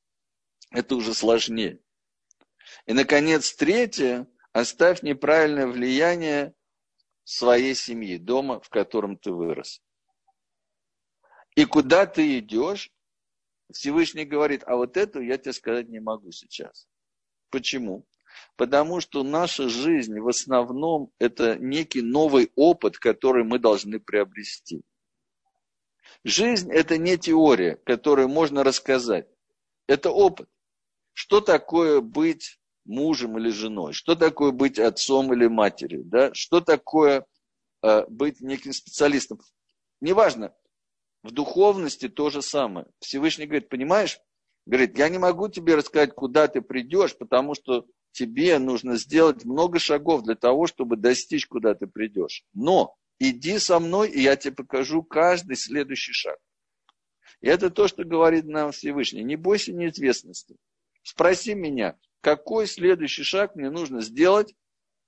Это уже сложнее. И, наконец, третье. Оставь неправильное влияние своей семьи, дома, в котором ты вырос. И куда ты идешь, Всевышний говорит, а вот это я тебе сказать не могу сейчас. Почему? Потому что наша жизнь в основном это некий новый опыт, который мы должны приобрести. Жизнь это не теория, которую можно рассказать. Это опыт. Что такое быть мужем или женой, что такое быть отцом или матерью, да? что такое э, быть неким специалистом. Неважно, в духовности то же самое. Всевышний говорит, понимаешь, говорит, я не могу тебе рассказать, куда ты придешь, потому что тебе нужно сделать много шагов для того, чтобы достичь, куда ты придешь. Но иди со мной, и я тебе покажу каждый следующий шаг. И это то, что говорит нам Всевышний. Не бойся неизвестности. Спроси меня, какой следующий шаг мне нужно сделать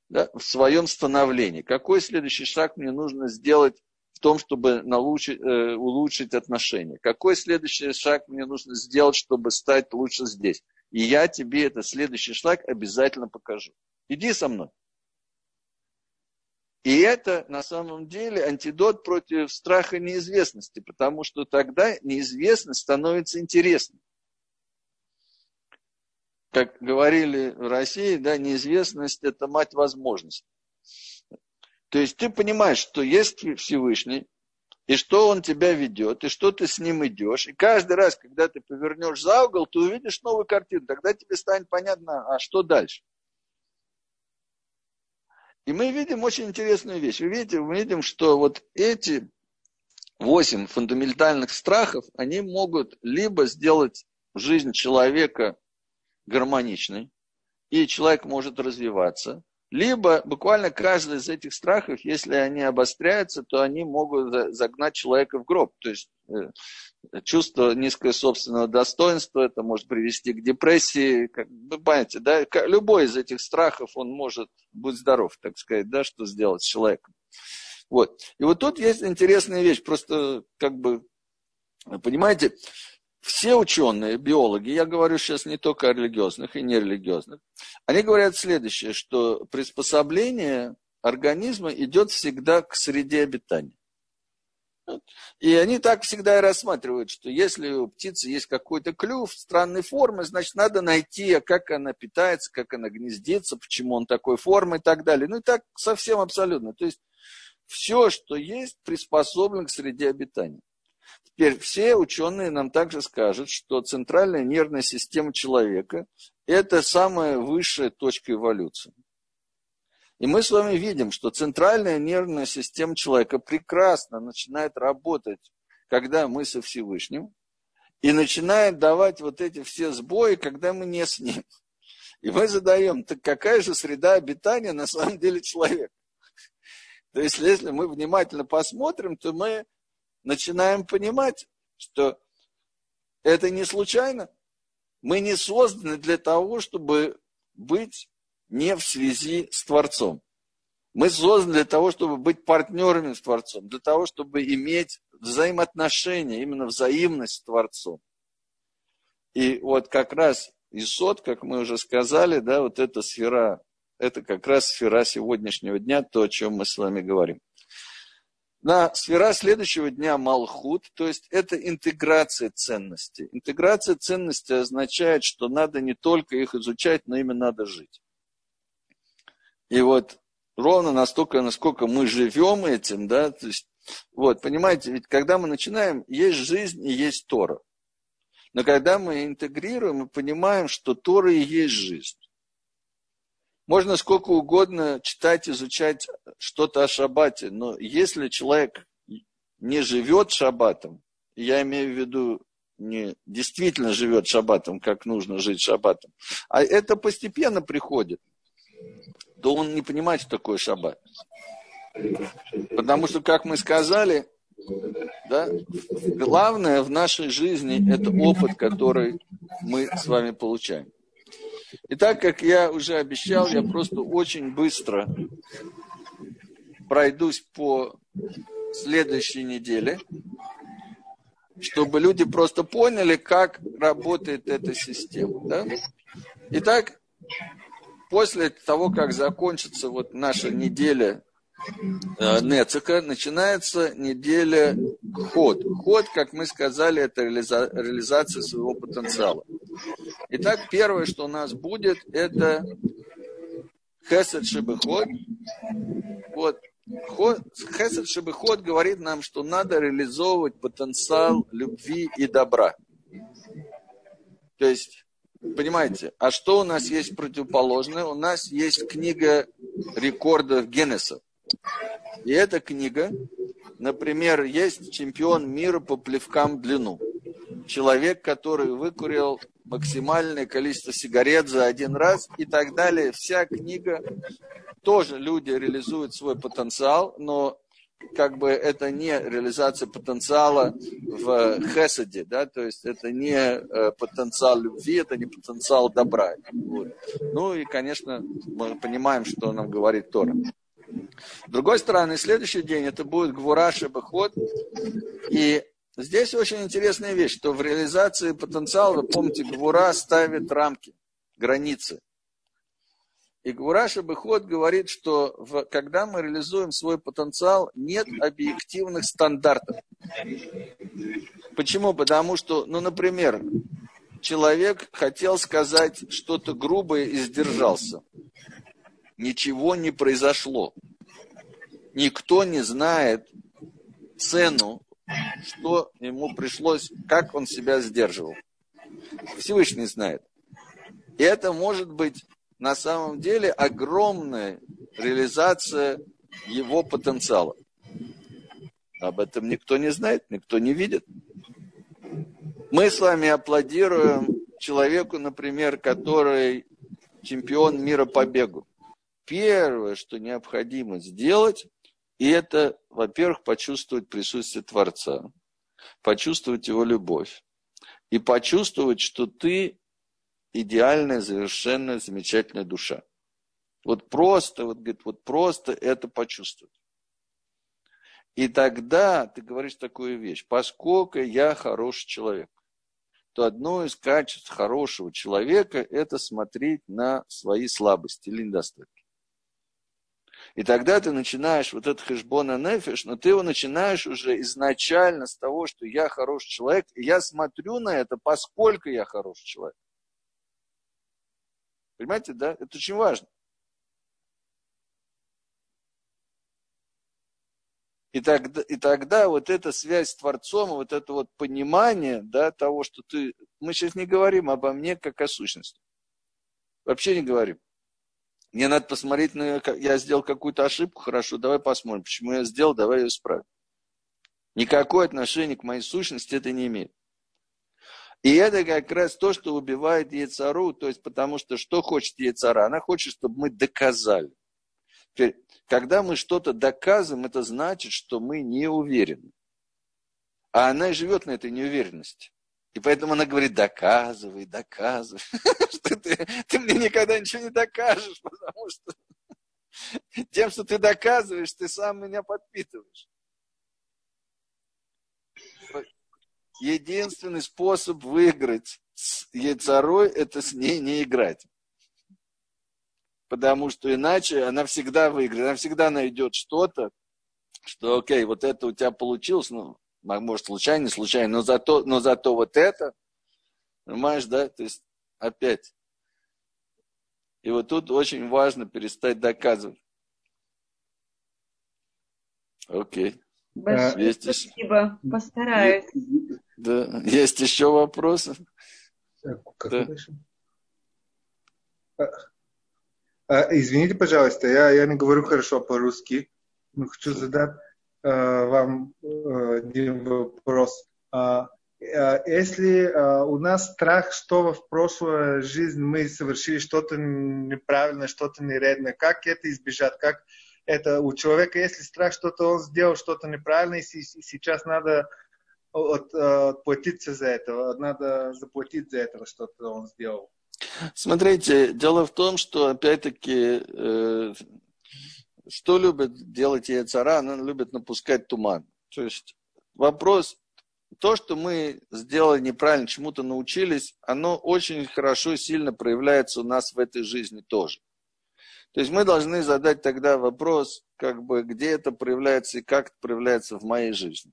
да, в своем становлении? Какой следующий шаг мне нужно сделать том, чтобы научить, э, улучшить отношения? Какой следующий шаг мне нужно сделать, чтобы стать лучше здесь? И я тебе этот следующий шаг обязательно покажу. Иди со мной. И это на самом деле антидот против страха неизвестности, потому что тогда неизвестность становится интересной как говорили в России, да, неизвестность – это мать возможностей. То есть ты понимаешь, что есть Всевышний, и что он тебя ведет, и что ты с ним идешь. И каждый раз, когда ты повернешь за угол, ты увидишь новую картину. Тогда тебе станет понятно, а что дальше. И мы видим очень интересную вещь. Вы видите, мы видим, что вот эти восемь фундаментальных страхов, они могут либо сделать жизнь человека гармоничный, и человек может развиваться. Либо буквально каждый из этих страхов, если они обостряются, то они могут загнать человека в гроб. То есть э, чувство низкого собственного достоинства, это может привести к депрессии. Как, вы понимаете, да? Любой из этих страхов, он может быть здоров, так сказать, да, что сделать с человеком. Вот. И вот тут есть интересная вещь, просто как бы, понимаете, все ученые, биологи, я говорю сейчас не только о религиозных и нерелигиозных, они говорят следующее, что приспособление организма идет всегда к среде обитания. И они так всегда и рассматривают, что если у птицы есть какой-то клюв странной формы, значит, надо найти, как она питается, как она гнездится, почему он такой формы и так далее. Ну и так совсем абсолютно. То есть все, что есть, приспособлено к среде обитания. Теперь все ученые нам также скажут, что центральная нервная система человека – это самая высшая точка эволюции. И мы с вами видим, что центральная нервная система человека прекрасно начинает работать, когда мы со Всевышним, и начинает давать вот эти все сбои, когда мы не с ним. И мы задаем, так какая же среда обитания на самом деле человека? То есть, если мы внимательно посмотрим, то мы начинаем понимать, что это не случайно. Мы не созданы для того, чтобы быть не в связи с Творцом. Мы созданы для того, чтобы быть партнерами с Творцом, для того, чтобы иметь взаимоотношения, именно взаимность с Творцом. И вот как раз Исот, как мы уже сказали, да, вот эта сфера, это как раз сфера сегодняшнего дня, то, о чем мы с вами говорим. На сфера следующего дня Малхут, то есть это интеграция ценностей. Интеграция ценностей означает, что надо не только их изучать, но ими надо жить. И вот ровно настолько, насколько мы живем этим, да, то есть, вот, понимаете, ведь когда мы начинаем, есть жизнь и есть Тора. Но когда мы интегрируем, мы понимаем, что Тора и есть жизнь. Можно сколько угодно читать, изучать что-то о шаббате, но если человек не живет шаббатом, я имею в виду не действительно живет шаббатом, как нужно жить шаббатом, а это постепенно приходит, то он не понимает, что такое шаббат. Потому что, как мы сказали, да, главное в нашей жизни это опыт, который мы с вами получаем. И так как я уже обещал, я просто очень быстро пройдусь по следующей неделе, чтобы люди просто поняли, как работает эта система. Да? Итак, после того, как закончится вот наша неделя э, Нецика, начинается неделя ход. Ход, как мы сказали, это реализа- реализация своего потенциала. Итак, первое, что у нас будет, это Хесед Шибыход. Вот. Хесед Шибыход говорит нам, что надо реализовывать потенциал любви и добра. То есть понимаете, а что у нас есть противоположное? У нас есть книга рекордов Геннеса. И эта книга, например, есть чемпион мира по плевкам в длину. Человек, который выкурил максимальное количество сигарет за один раз и так далее. Вся книга тоже люди реализуют свой потенциал, но как бы это не реализация потенциала в хесаде, да, то есть это не э, потенциал любви, это не потенциал добра. Вот. Ну и, конечно, мы понимаем, что нам говорит Тора. С другой стороны, следующий день это будет Гвураш и Баход, и здесь очень интересная вещь, что в реализации потенциала, помните, Гвура ставит рамки, границы. И Гураша Бехот говорит, что в, когда мы реализуем свой потенциал, нет объективных стандартов. Почему? Потому что, ну, например, человек хотел сказать что-то грубое и сдержался. Ничего не произошло. Никто не знает цену, что ему пришлось, как он себя сдерживал. Всевышний знает. И это может быть на самом деле огромная реализация его потенциала. Об этом никто не знает, никто не видит. Мы с вами аплодируем человеку, например, который чемпион мира по бегу. Первое, что необходимо сделать, и это, во-первых, почувствовать присутствие Творца, почувствовать его любовь и почувствовать, что ты идеальная, совершенно замечательная душа. Вот просто, вот, говорит, вот просто это почувствовать. И тогда ты говоришь такую вещь, поскольку я хороший человек, то одно из качеств хорошего человека – это смотреть на свои слабости или недостатки. И тогда ты начинаешь вот этот хэшбона нефиш, но ты его начинаешь уже изначально с того, что я хороший человек, и я смотрю на это, поскольку я хороший человек. Понимаете, да? Это очень важно. И тогда, и тогда вот эта связь с Творцом, вот это вот понимание да, того, что ты... Мы сейчас не говорим обо мне как о сущности. Вообще не говорим. Мне надо посмотреть, на, я сделал какую-то ошибку, хорошо, давай посмотрим, почему я сделал, давай ее исправим. Никакое отношение к моей сущности это не имеет. И это как раз то, что убивает Яцару, то есть потому что что хочет Яцара? Она хочет, чтобы мы доказали. Теперь, когда мы что-то доказываем, это значит, что мы не уверены. А она и живет на этой неуверенности. И поэтому она говорит, доказывай, доказывай. Что ты, ты мне никогда ничего не докажешь, потому что тем, что ты доказываешь, ты сам меня подпитываешь. единственный способ выиграть с яйцарой – это с ней не играть. Потому что иначе она всегда выиграет, она всегда найдет что-то, что, окей, вот это у тебя получилось, ну, может, случайно, не случайно, но зато, но зато вот это, понимаешь, да, то есть опять. И вот тут очень важно перестать доказывать. Окей. Большое Есть спасибо, постараюсь. Да. Есть еще вопросы? Как да. А, а, извините, пожалуйста, я, я не говорю хорошо по-русски, но хочу задать вам а, один вопрос. А, а, если у нас страх, что в прошлой жизни мы совершили что-то неправильное, что-то нередное, как это избежать, как это у человека, если страх, что-то он сделал, что-то неправильно, и сейчас надо от, отплатиться за это, надо заплатить за это, что-то он сделал. Смотрите, дело в том, что опять-таки, э, что любит делать яйцара, она любит напускать туман. То есть вопрос, то, что мы сделали неправильно, чему-то научились, оно очень хорошо, сильно проявляется у нас в этой жизни тоже. То есть мы должны задать тогда вопрос, как бы, где это проявляется и как это проявляется в моей жизни.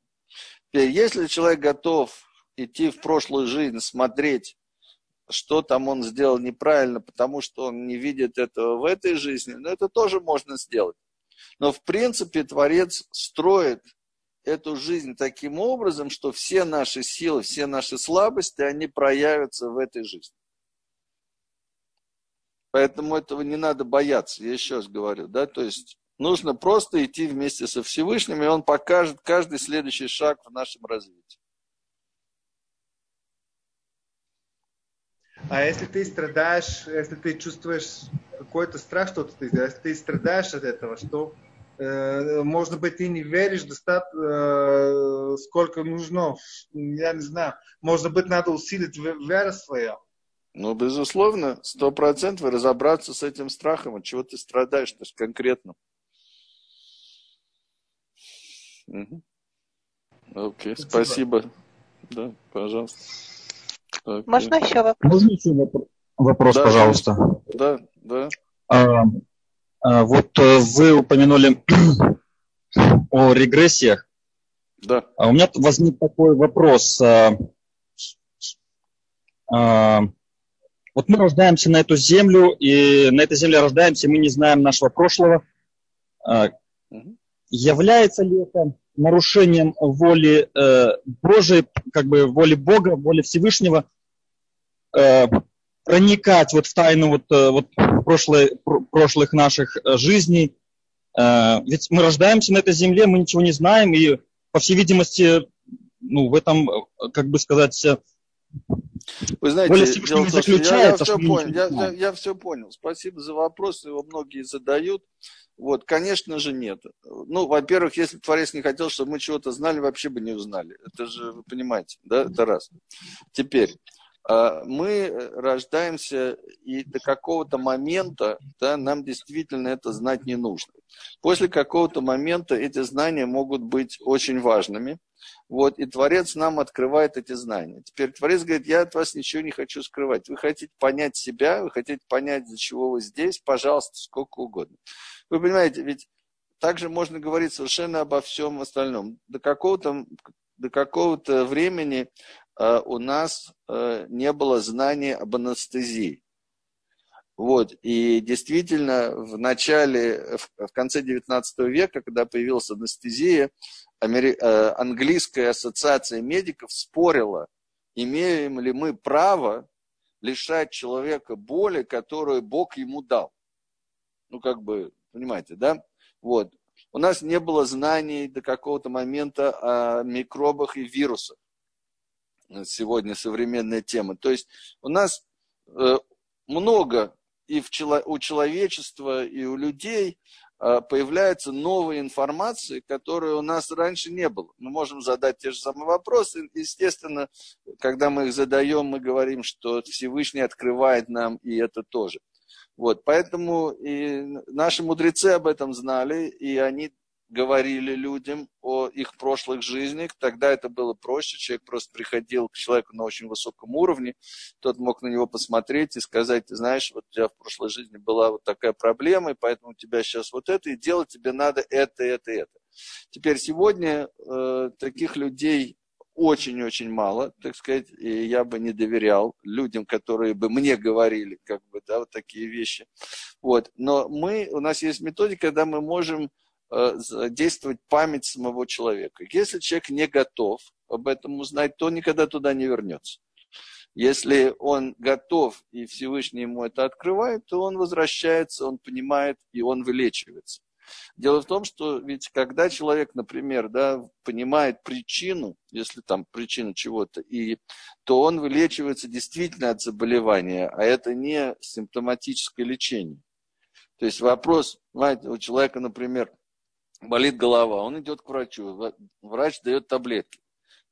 Теперь, если человек готов идти в прошлую жизнь, смотреть, что там он сделал неправильно, потому что он не видит этого в этой жизни, ну, это тоже можно сделать. Но, в принципе, Творец строит эту жизнь таким образом, что все наши силы, все наши слабости, они проявятся в этой жизни. Поэтому этого не надо бояться, я еще раз говорю, да, то есть нужно просто идти вместе со Всевышним, и он покажет каждый следующий шаг в нашем развитии. А если ты страдаешь, если ты чувствуешь какой-то страх, что-то ты, если ты страдаешь от этого, что э, может быть ты не веришь достаточно, э, сколько нужно, я не знаю, может быть надо усилить веру свою. Ну, безусловно, сто процентов разобраться с этим страхом, от чего ты страдаешь, то есть конкретно. Угу. Окей, спасибо. Да, пожалуйста. Okay. Можно еще вопрос? Можно еще вопрос, вопрос да, пожалуйста? Да, да. А, а, вот э, вы упомянули о регрессиях. Да. А у меня возник такой вопрос. А, а, вот мы рождаемся на эту землю, и на этой земле рождаемся, мы не знаем нашего прошлого. А, является ли это нарушением воли э, Божией, как бы воли Бога, воли Всевышнего, э, проникать вот в тайну вот, э, вот прошлой, прошлых наших э, жизней. Э, ведь мы рождаемся на этой земле, мы ничего не знаем, и, по всей видимости, ну, в этом, как бы сказать, вы знаете, дело в том, что я, я, все понял, я, я, я все понял. Спасибо за вопрос, его многие задают. Вот, конечно же, нет. Ну, во-первых, если бы Творец не хотел, чтобы мы чего-то знали, вообще бы не узнали. Это же, вы понимаете, да, это раз. Теперь, а, мы рождаемся, и до какого-то момента да, нам действительно это знать не нужно. После какого-то момента эти знания могут быть очень важными. Вот, и Творец нам открывает эти знания. Теперь Творец говорит, я от вас ничего не хочу скрывать. Вы хотите понять себя, вы хотите понять, для чего вы здесь, пожалуйста, сколько угодно. Вы понимаете, ведь также можно говорить совершенно обо всем остальном. До какого-то до какого-то времени э, у нас э, не было знания об анестезии. Вот. И действительно, в начале, в конце 19 века, когда появилась анестезия, Амери... Э, английская ассоциация медиков спорила, имеем ли мы право лишать человека боли, которую Бог ему дал. Ну, как бы, понимаете, да? Вот. У нас не было знаний до какого-то момента о микробах и вирусах. Сегодня современная тема. То есть у нас э, много и в, у человечества, и у людей а, появляется новая информация, которой у нас раньше не было. Мы можем задать те же самые вопросы. Естественно, когда мы их задаем, мы говорим, что Всевышний открывает нам и это тоже. Вот, поэтому и наши мудрецы об этом знали, и они говорили людям о их прошлых жизнях, тогда это было проще, человек просто приходил к человеку на очень высоком уровне, тот мог на него посмотреть и сказать, ты знаешь, вот у тебя в прошлой жизни была вот такая проблема, и поэтому у тебя сейчас вот это, и делать тебе надо это, это, это. Теперь сегодня э, таких людей очень-очень мало, так сказать, и я бы не доверял людям, которые бы мне говорили, как бы, да, вот такие вещи. Вот. Но мы, у нас есть методика, когда мы можем Э, действовать память самого человека. Если человек не готов об этом узнать, то никогда туда не вернется. Если он готов и Всевышний ему это открывает, то он возвращается, он понимает и он вылечивается. Дело в том, что ведь когда человек, например, да, понимает причину, если там причина чего-то, и, то он вылечивается действительно от заболевания, а это не симптоматическое лечение. То есть вопрос, знаете, у человека, например, болит голова, он идет к врачу, врач дает таблетки.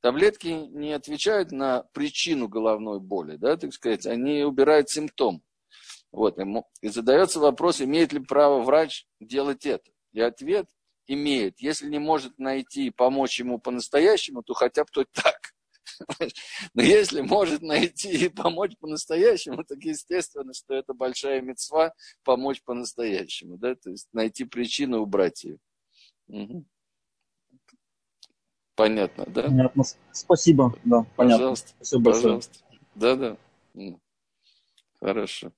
Таблетки не отвечают на причину головной боли, да, так сказать, они убирают симптом. Вот, и задается вопрос, имеет ли право врач делать это. И ответ имеет. Если не может найти и помочь ему по-настоящему, то хотя бы то так. Но если может найти и помочь по-настоящему, так естественно, что это большая мецва помочь по-настоящему. Да? То есть найти причину, убрать ее. Угу. Понятно, да? Понятно. Спасибо, да, понятно. Пожалуйста, Спасибо пожалуйста. Да, да. Хорошо.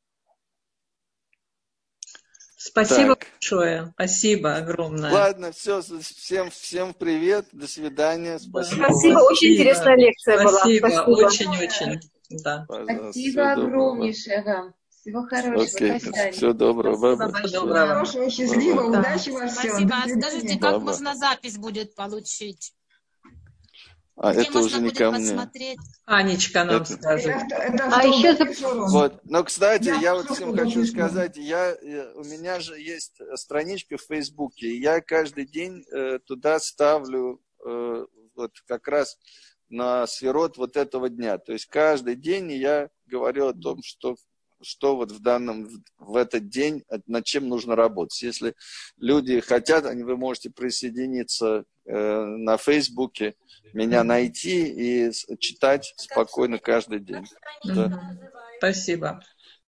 Спасибо так. большое. Спасибо огромное. Ладно, все, всем, всем привет, до свидания. Спасибо. Спасибо, очень интересная лекция Спасибо. была. Спасибо, очень-очень. Да. Спасибо огромнейшее вам. Всего хорошего. Окей, До свидания. всего доброго. Спасибо большое. Всего хорошего, счастливо, Да. удачи во всем. Спасибо. А скажите, как можно запись будет получить? А Где это можно уже не ко мне. посмотреть? Анечка нам Это- скажет. Это, это А еще? Вот. Но, кстати, Я я вот всем хочу сказать, я, э, у меня же есть страничка в Фейсбуке, и я каждый день э, туда ставлю э, вот как раз на сферот вот этого дня. То есть каждый день я говорю о том, что что вот в данном, в этот день, э, над чем нужно работать. Если люди хотят, они, вы можете присоединиться э, на Фейсбуке, меня найти и читать спокойно каждый день. Да. Спасибо.